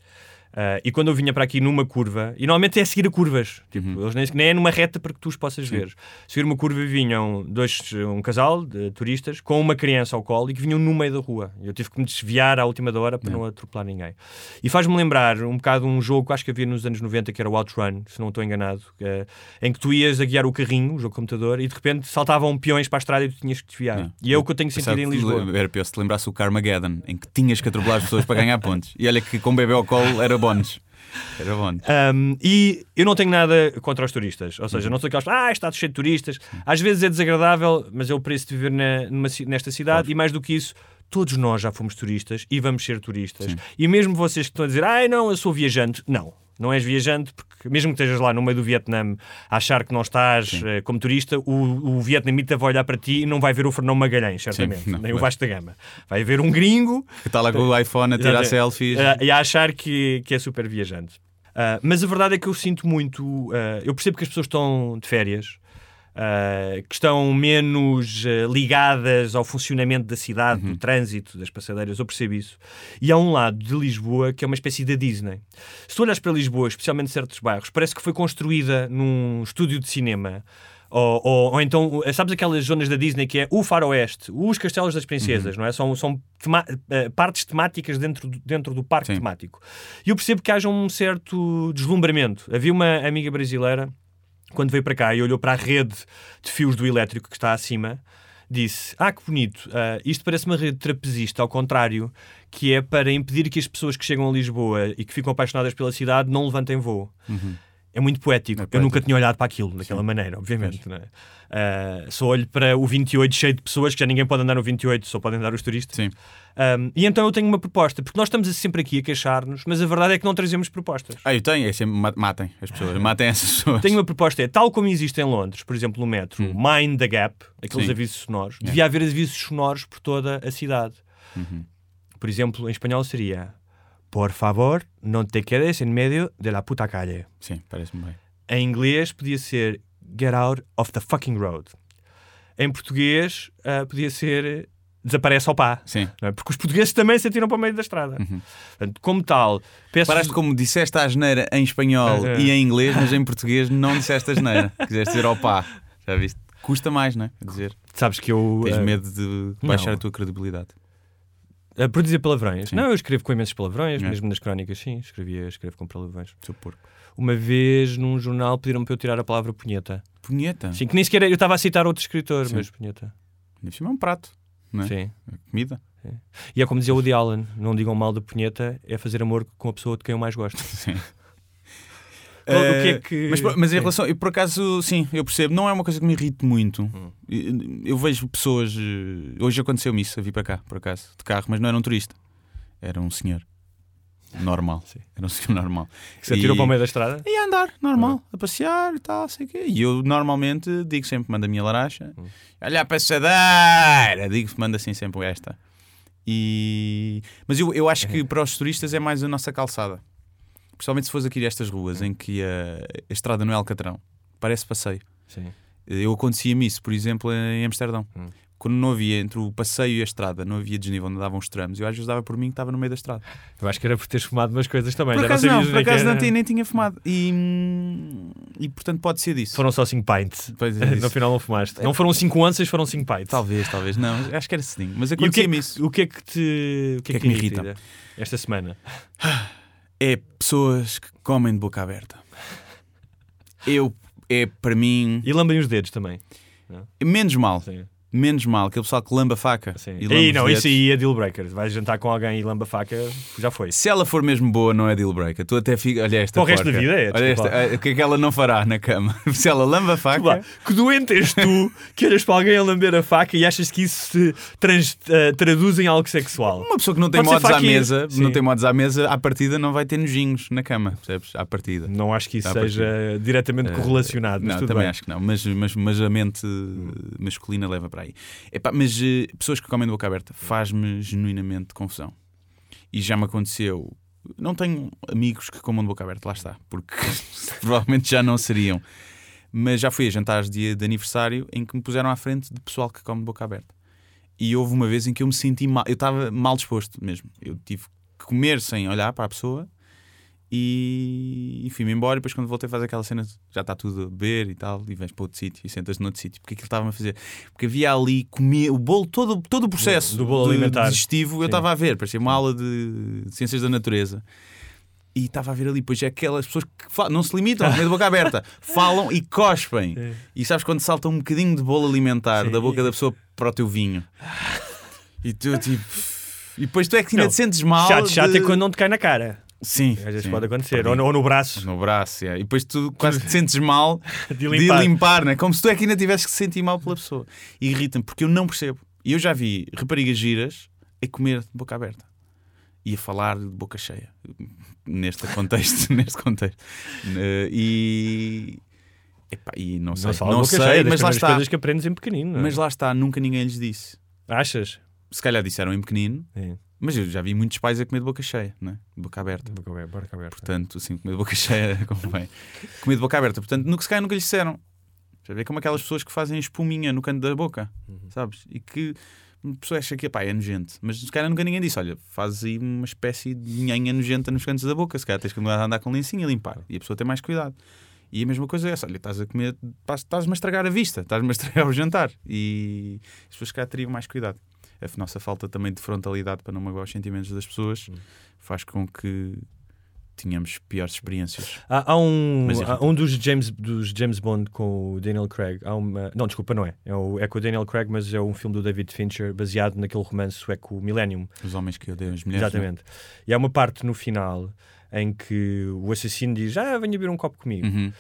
Ah, e quando eu vinha para aqui numa curva, e normalmente é a seguir a curvas, tipo, Uhum. eles nem, nem é numa reta para que tu os possas ver. Seguir uma curva vinham dois, um casal de turistas com uma criança ao colo e que vinham no meio da rua. Eu tive que me desviar à última da hora para não atropelar ninguém. E faz-me lembrar um bocado um jogo que acho que havia nos anos 90 que era o Outrun, se não estou enganado, eh, em que tu ias a guiar o carrinho, o jogo computador, e de repente saltavam peões para a estrada e tu tinhas que desviar. E é o que eu tenho sentido em que Lisboa. Era pior se te lembrasse o Carmageddon, em que tinhas que atropelar as pessoas para ganhar pontos. E olha que com bebê ao colo era bónus. Era bónus. Um, e eu não tenho nada contra os turistas, ou seja, não sou aqueles, ah, está cheio de turistas. Às vezes é desagradável, mas é o preço de viver na- numa nesta cidade. E mais do que isso, todos nós já fomos turistas e vamos ser turistas. E mesmo vocês que estão a dizer, ah, não, eu sou viajante, não. Não és viajante, porque mesmo que estejas lá no meio do Vietnã a achar que não estás eh, como turista, o, o vietnamita vai olhar para ti e não vai ver o Fernão Magalhães, certamente, não, nem o vai. Vasco da Gama. Vai ver um gringo Que está lá com o iPhone a tirar selfies. Ah, e a achar que, que é super viajante. Ah, mas a verdade é que eu sinto muito. ah, eu percebo que as pessoas estão de férias, ah, que estão menos ah, ligadas ao funcionamento da cidade, do trânsito, das passadeiras. Eu percebo isso. E há um lado de Lisboa que é uma espécie da Disney. Se tu olhas para Lisboa, especialmente certos bairros, parece que foi construída num estúdio de cinema. Ou, ou- ou então, sabes aquelas zonas da Disney que é o faroeste, os castelos das princesas, não é? São, são tema- eh, partes temáticas dentro do, dentro do parque temático. E eu percebo que haja um certo deslumbramento. Havia uma amiga brasileira, quando veio para cá e olhou para a rede de fios do elétrico que está acima, disse: Ah, que bonito, ah, isto parece uma rede trapezista, ao contrário, que é para impedir que as pessoas que chegam a Lisboa e que ficam apaixonadas pela cidade não levantem voo. É muito poético. Eu nunca tinha olhado para aquilo daquela maneira, obviamente. É? Ah, só olho para o 28 cheio de pessoas que já ninguém pode andar no 28, só podem andar os turistas. Sim. Um, e então eu tenho uma proposta, porque nós estamos sempre aqui a queixar-nos, mas a verdade é que não trazemos propostas. Ah, eu tenho, é sempre ma- matem as pessoas, matem essas pessoas. Tenho uma proposta, é tal como existe em Londres, por exemplo, no metro, Mind the Gap, aqueles Hum. Sim. avisos sonoros, É. devia haver avisos sonoros por toda a cidade. Uhum. Por exemplo, em espanhol seria Por favor, não te quedes en medio de la puta calle. Sim, parece-me bem. Em inglês podia ser Get out of the fucking road. Em português ah, podia ser Desaparece ao pá. Sim. É? Porque os portugueses também se atiram para o meio da estrada. Portanto, como tal, peço Paraste como disseste a asneira em espanhol e em inglês, mas em português não disseste a asneira. Quiseste dizer ao pá. Já viste? Custa mais, não é? Dizer, Sabes que eu. tens ah, medo de baixar não. a tua credibilidade. por dizer palavrões. Sim. Não, eu escrevo com imensos palavrões, É. mesmo nas crónicas, sim. Escrevia, escrevo com palavrões. Seu porco. Uma vez num jornal pediram-me para eu tirar a palavra punheta. Punheta? Sim, que nem sequer. Eu estava a citar outro escritor, Sim. mas punheta. Cima é um prato, não é? Sim. É Comida. E é como dizia o Woody Allen: não digam mal da punheta, é fazer amor com a pessoa de quem eu mais gosto. Sim. Qual- o que é Eh, que- Mas, mas em sim. relação, eu, por acaso, sim, eu percebo, não é uma coisa que me irrite muito. Hum. Eu vejo pessoas. eh, Hoje aconteceu-me isso, a vir para cá, por acaso, de carro, mas não era um turista, era um senhor. Normal, era um senhor normal. Que se atirou para o meio da estrada? E a andar, normal, a passear e tal, sei o quê. E eu normalmente digo sempre, manda a minha laracha, Hum. olha a passadeira, digo, manda assim sempre esta. E... Mas eu, eu acho que para os turistas é mais a nossa calçada. Principalmente se fores aqui estas ruas em que a, a estrada não é Alcatrão, parece passeio. Sim. Eu acontecia-me isso, por exemplo, em Amsterdão. Quando não havia entre o passeio e a estrada, não havia desnível onde davam os tramos, eu às vezes dava por mim que estava no meio da estrada. Eu acho que era por teres fumado umas coisas também. Por acaso não, sabias por que acaso não tinha, nem tinha fumado. E, hum, e portanto pode ser disso. Foram só 5 pints. Pois é, no final não fumaste. Não foram 5 onças, foram 5 pints. Talvez, talvez. Não, acho que era cedinho. Mas o que, é acontecia-me que, isso. o que é que te, o que é que te irrita esta semana? É pessoas que comem de boca aberta. Eu, é para mim. E lambem os dedos também. não? Menos mal. Sim. Menos mal, aquele pessoal que lamba a faca. Sim. E, E não, isso aí é deal breaker. Vais jantar com alguém e lamba a faca, já foi. Se ela for mesmo boa, não é deal breaker. Tu até fica. Olha esta. Para o resto da vida é, Olha esta. lá. O que é que ela não fará na cama? Se ela lamba a faca. Que doente és tu que olhas para alguém a lamber a faca e achas que isso se trans- eh, traduz em algo sexual? Uma pessoa que não tem Pode modos à mesa, Sim. não tem modos à mesa, à partida não vai ter nojinhos na cama, percebes? À partida. Não acho que isso À seja partida. diretamente Eh, correlacionado. mas Não, também bem. acho que não, mas, mas, mas a mente masculina leva para aí. Epá, mas eh, pessoas que comem de boca aberta faz-me genuinamente confusão. E já me aconteceu. Não tenho amigos que comam de boca aberta, lá está, porque provavelmente já não seriam. Mas já fui a jantares de, de aniversário em que me puseram à frente de pessoal que come de boca aberta. E houve uma vez em que eu me senti mal, eu estava mal disposto mesmo. Eu tive que comer sem olhar para a pessoa e, e fui-me embora. E depois, quando voltei, faz aquela cena, já está tudo a beber e tal, e vens para outro sítio e sentas noutro sítio. Porque aquilo estava-me a fazer. Porque havia ali, comia o bolo, todo, todo o processo Do bolo de- alimentar. digestivo, eu Sim. estava a ver, parecia uma aula de ciências da natureza. E estava a ver ali, pois é aquelas pessoas que falam, não se limitam, meio de boca aberta, falam e cospem. E sabes quando salta um bocadinho de bolo alimentar Sim. da boca da pessoa para o teu vinho. E tu tipo. E depois tu é que ainda Não. te sentes mal. Chato, chato de- é quando não te cai na cara. Sim. Às vezes sim. pode acontecer. Ou no, ou no braço. No braço, é. e depois tu quase te sentes mal De de limpar. limpar, né? como se tu é que ainda tivesses que se sentir mal pela pessoa. E irrita-me, porque eu não percebo. E eu já vi raparigas giras a comer de boca aberta e a falar de boca cheia, neste contexto. neste contexto. Eh, E. Epá, e não sei, Não não sei, cheia, mas lá está. coisas que aprendes em pequenino. é? Mas lá está, nunca ninguém lhes disse. Achas? Se calhar disseram em pequenino, Sim. Mas eu já vi muitos pais a comer de boca cheia, né? de boca aberta. Boca aberta, boca aberta. Portanto, assim, comer de boca cheia, convém. Comer de boca aberta. Portanto, no que se calhar nunca lhes disseram. Já vê como aquelas pessoas que fazem espuminha no canto da boca, Uhum. sabes? E que uma pessoa acha que pá, é nojento. Mas se calhar nunca ninguém disse: olha, fazes aí uma espécie de nhanha nojenta nos cantos da boca. Se calhar tens que a andar com lencinho e limpar. E a pessoa tem mais cuidado. E a mesma coisa é essa: olha, estás a comer, estás- estás-me a estragar a vista, estás-me a estragar o jantar. E as pessoas se calhar teriam mais cuidado. A nossa falta também de frontalidade para não magoar os sentimentos das pessoas faz com que tínhamos piores experiências. Há, há um, Mas há irrita. um dos James, dos James Bond com o Daniel Craig. Há uma, não, desculpa, não é. É, o, é com o Daniel Craig, mas é um filme do David Fincher baseado naquele romance sueco Millennium. Os homens que odeiam as mulheres. Exatamente. E há uma parte no final em que o assassino diz: Ah, venha beber um copo comigo. Uhum.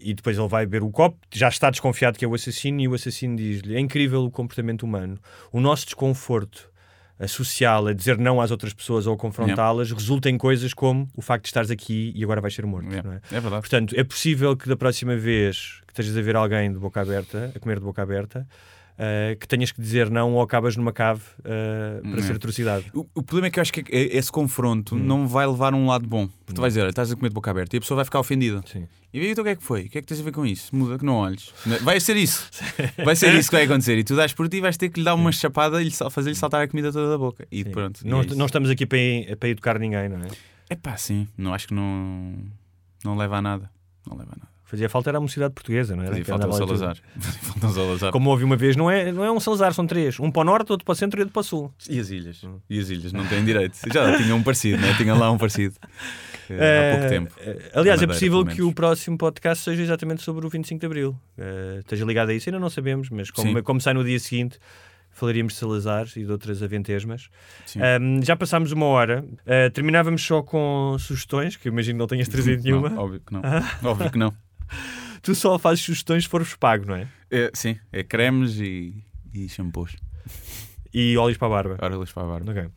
E depois ele vai beber o copo, já está desconfiado que é o assassino, e o assassino diz-lhe: É incrível o comportamento humano. O nosso desconforto a social, a dizer não às outras pessoas ou confrontá-las, resulta em coisas como o facto de estares aqui e agora vais ser morto. É, não é? é verdade. Portanto, é possível que da próxima vez que estejas a ver alguém de boca aberta, a comer de boca aberta, eh, que tenhas que dizer não ou acabas numa cave eh, para É. ser atrocidade. O, o problema é que eu acho que é- esse confronto não vai levar a um lado bom. Porque tu vais dizer, estás a comer de boca aberta e a pessoa vai ficar ofendida. Sim. E então o que é que foi? O que é que tens a ver com isso? Muda que não olhes. Vai ser isso. Vai ser isso que vai acontecer. E tu dás por ti e vais ter que lhe dar uma chapada e fazer-lhe saltar a comida toda da boca. E Sim. pronto. Não, é não estamos aqui para, para educar ninguém, não é? É pá, sim. Não, acho que não, não leva a nada. Não leva a nada. Fazia falta era a mocidade portuguesa, não é? Fazia falta o. Salazar. Fazia falta o Salazar. Como houve uma vez, não é, não é um Salazar, são três. Um para o norte, outro para o centro e outro para o sul. E as ilhas? E as ilhas? Não têm direito. Já tinha um parecido, né? Tinha lá um parecido. Que, há pouco Eh, tempo. eh, aliás, é Madeira, possível pelo que o próximo podcast seja exatamente sobre o 25 de Abril. Eh, esteja ligado a isso, ainda não sabemos, mas como, Sim. como sai no dia seguinte, falaríamos de Salazar e de outras aventesmas. Ahm, já passámos uma hora. Eh, terminávamos só com sugestões, que eu imagino que não tenhas trazido nenhuma. Não, óbvio que não. Ah. Óbvio que não. Tu só fazes sugestões se fores pago, não é? É, sim, é cremes e, e shampoos. E óleos para a barba. Óleos para a barba. Ok.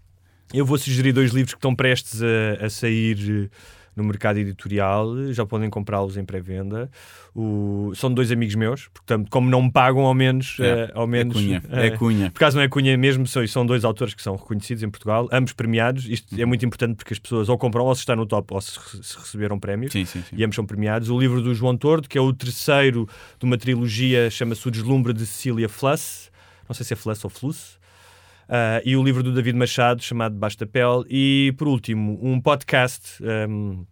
Eu vou sugerir dois livros que estão prestes a, a sair eh, no mercado editorial, já podem comprá-los em pré-venda. O- São dois amigos meus, portanto, como não me pagam, ao menos. É, eh, ao menos é cunha. eh, É cunha. Por acaso não é cunha mesmo, são, são dois autores que são reconhecidos em Portugal, ambos premiados. Isto é muito importante porque as pessoas ou compram ou se está no top ou se, se receberam prémios. Sim, sim, sim. E ambos são premiados. O livro do João Tordo, que é o terceiro de uma trilogia, chama-se O Deslumbre de Cecília Fluss. Não sei se é Fluss ou Fluss. Ah, e o livro do David Machado, chamado Basta Pele. E, por último, um podcast. ahm,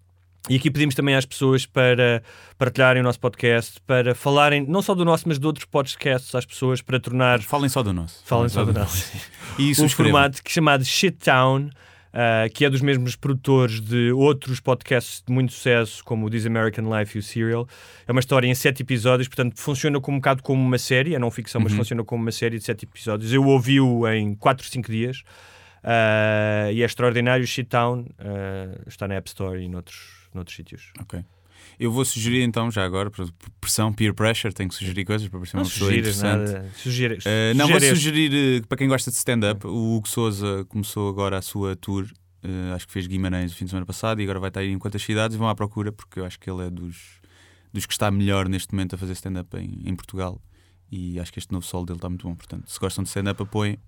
e aqui pedimos também às pessoas para partilharem o nosso podcast, para falarem não só do nosso, mas de outros podcasts às pessoas, para tornar. Falem só do nosso. Falem só do nosso. E um formato que é chamado Shittown. Uh, que é dos mesmos produtores de outros podcasts de muito sucesso, como o This American Life e o Serial. É uma história em sete episódios, portanto funciona como um bocado como uma série, é não ficção, mas Uhum. funciona como uma série de sete episódios. Eu ouvi-o em 4, 5 dias uh, e é extraordinário. Shit Town uh, está na App Store e noutros, noutros sítios. Ok. Eu vou sugerir então, já agora, por pressão, peer pressure, tenho que sugerir coisas para parecer uma pessoa interessante. nada. Sugere- Eh, não, vou sugerir eh, para quem gosta de stand-up, o Hugo Souza começou agora a sua tour, eh, acho que fez Guimarães o fim de semana passado e agora vai estar aí em quantas cidades vão à procura, porque eu acho que ele é dos, dos que está melhor neste momento a fazer stand-up em, em Portugal e acho que este novo solo dele está muito bom. Portanto, se gostam de stand-up, apoiem.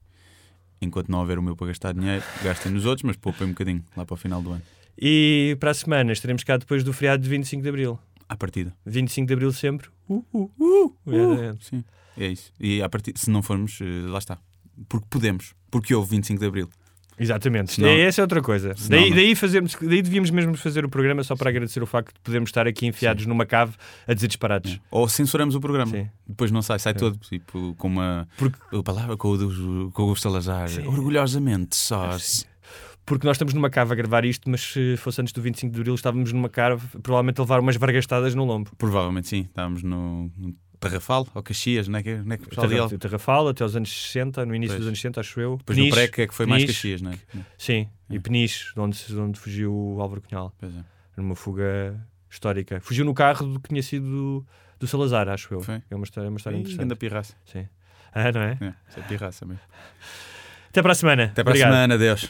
Enquanto não houver o meu para gastar dinheiro, gastem nos outros, mas poupem um bocadinho lá para o final do ano. E para a semana estaremos cá depois do feriado de 25 de Abril. À partida. 25 de Abril sempre. Uh, uh, uh, Uh, sim, é isso. E a partir, se não formos, eh, lá está. Porque podemos. Porque houve 25 de Abril. Exatamente. Senão- essa é outra coisa. senão Daí, não. daí, fazermos, daí devíamos mesmo fazer o programa só para agradecer o facto de podermos estar aqui enfiados numa cave a dizer disparates. Ou censuramos o programa. Sim. Depois não sai, sai Sim. todo. Tipo, com uma Porque- a palavra com o, com o Salazar. Sim. Orgulhosamente, só. Porque nós estamos numa cave a gravar isto, mas se fosse antes do 25 de Abril estávamos numa cave, provavelmente a levar umas vargastadas no lombo. Provavelmente sim. Estávamos no, no Tarrafal ou Caxias, não é que, não é que o pessoal dele- Terrafal até os anos 60, no início Pois. dos anos 60, acho eu. Depois no Peniche, pré, que é que foi mais Peniche, Caxias, não é? Sim, e Peniche, de onde, de onde fugiu o Álvaro Cunhal. Pois é. Numa fuga histórica. Fugiu no carro do que tinha sido do, do Salazar, acho eu. Foi. É uma história, é uma história Ih, interessante. Anda pirraça. Sim. Ah, não é? É, é pirraça mesmo. Até para a semana. Até para Obrigado. a semana, adeus.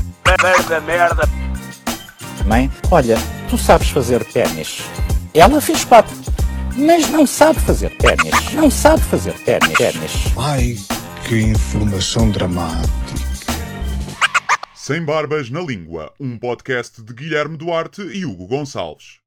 Mãe, olha, tu sabes fazer ténis. Ela fez quatro, mas não sabe fazer ténis. Não sabe fazer ténis. ténis. Ai, que informação dramática. Sem Barbas na Língua, um podcast de Guilherme Duarte e Hugo Gonçalves.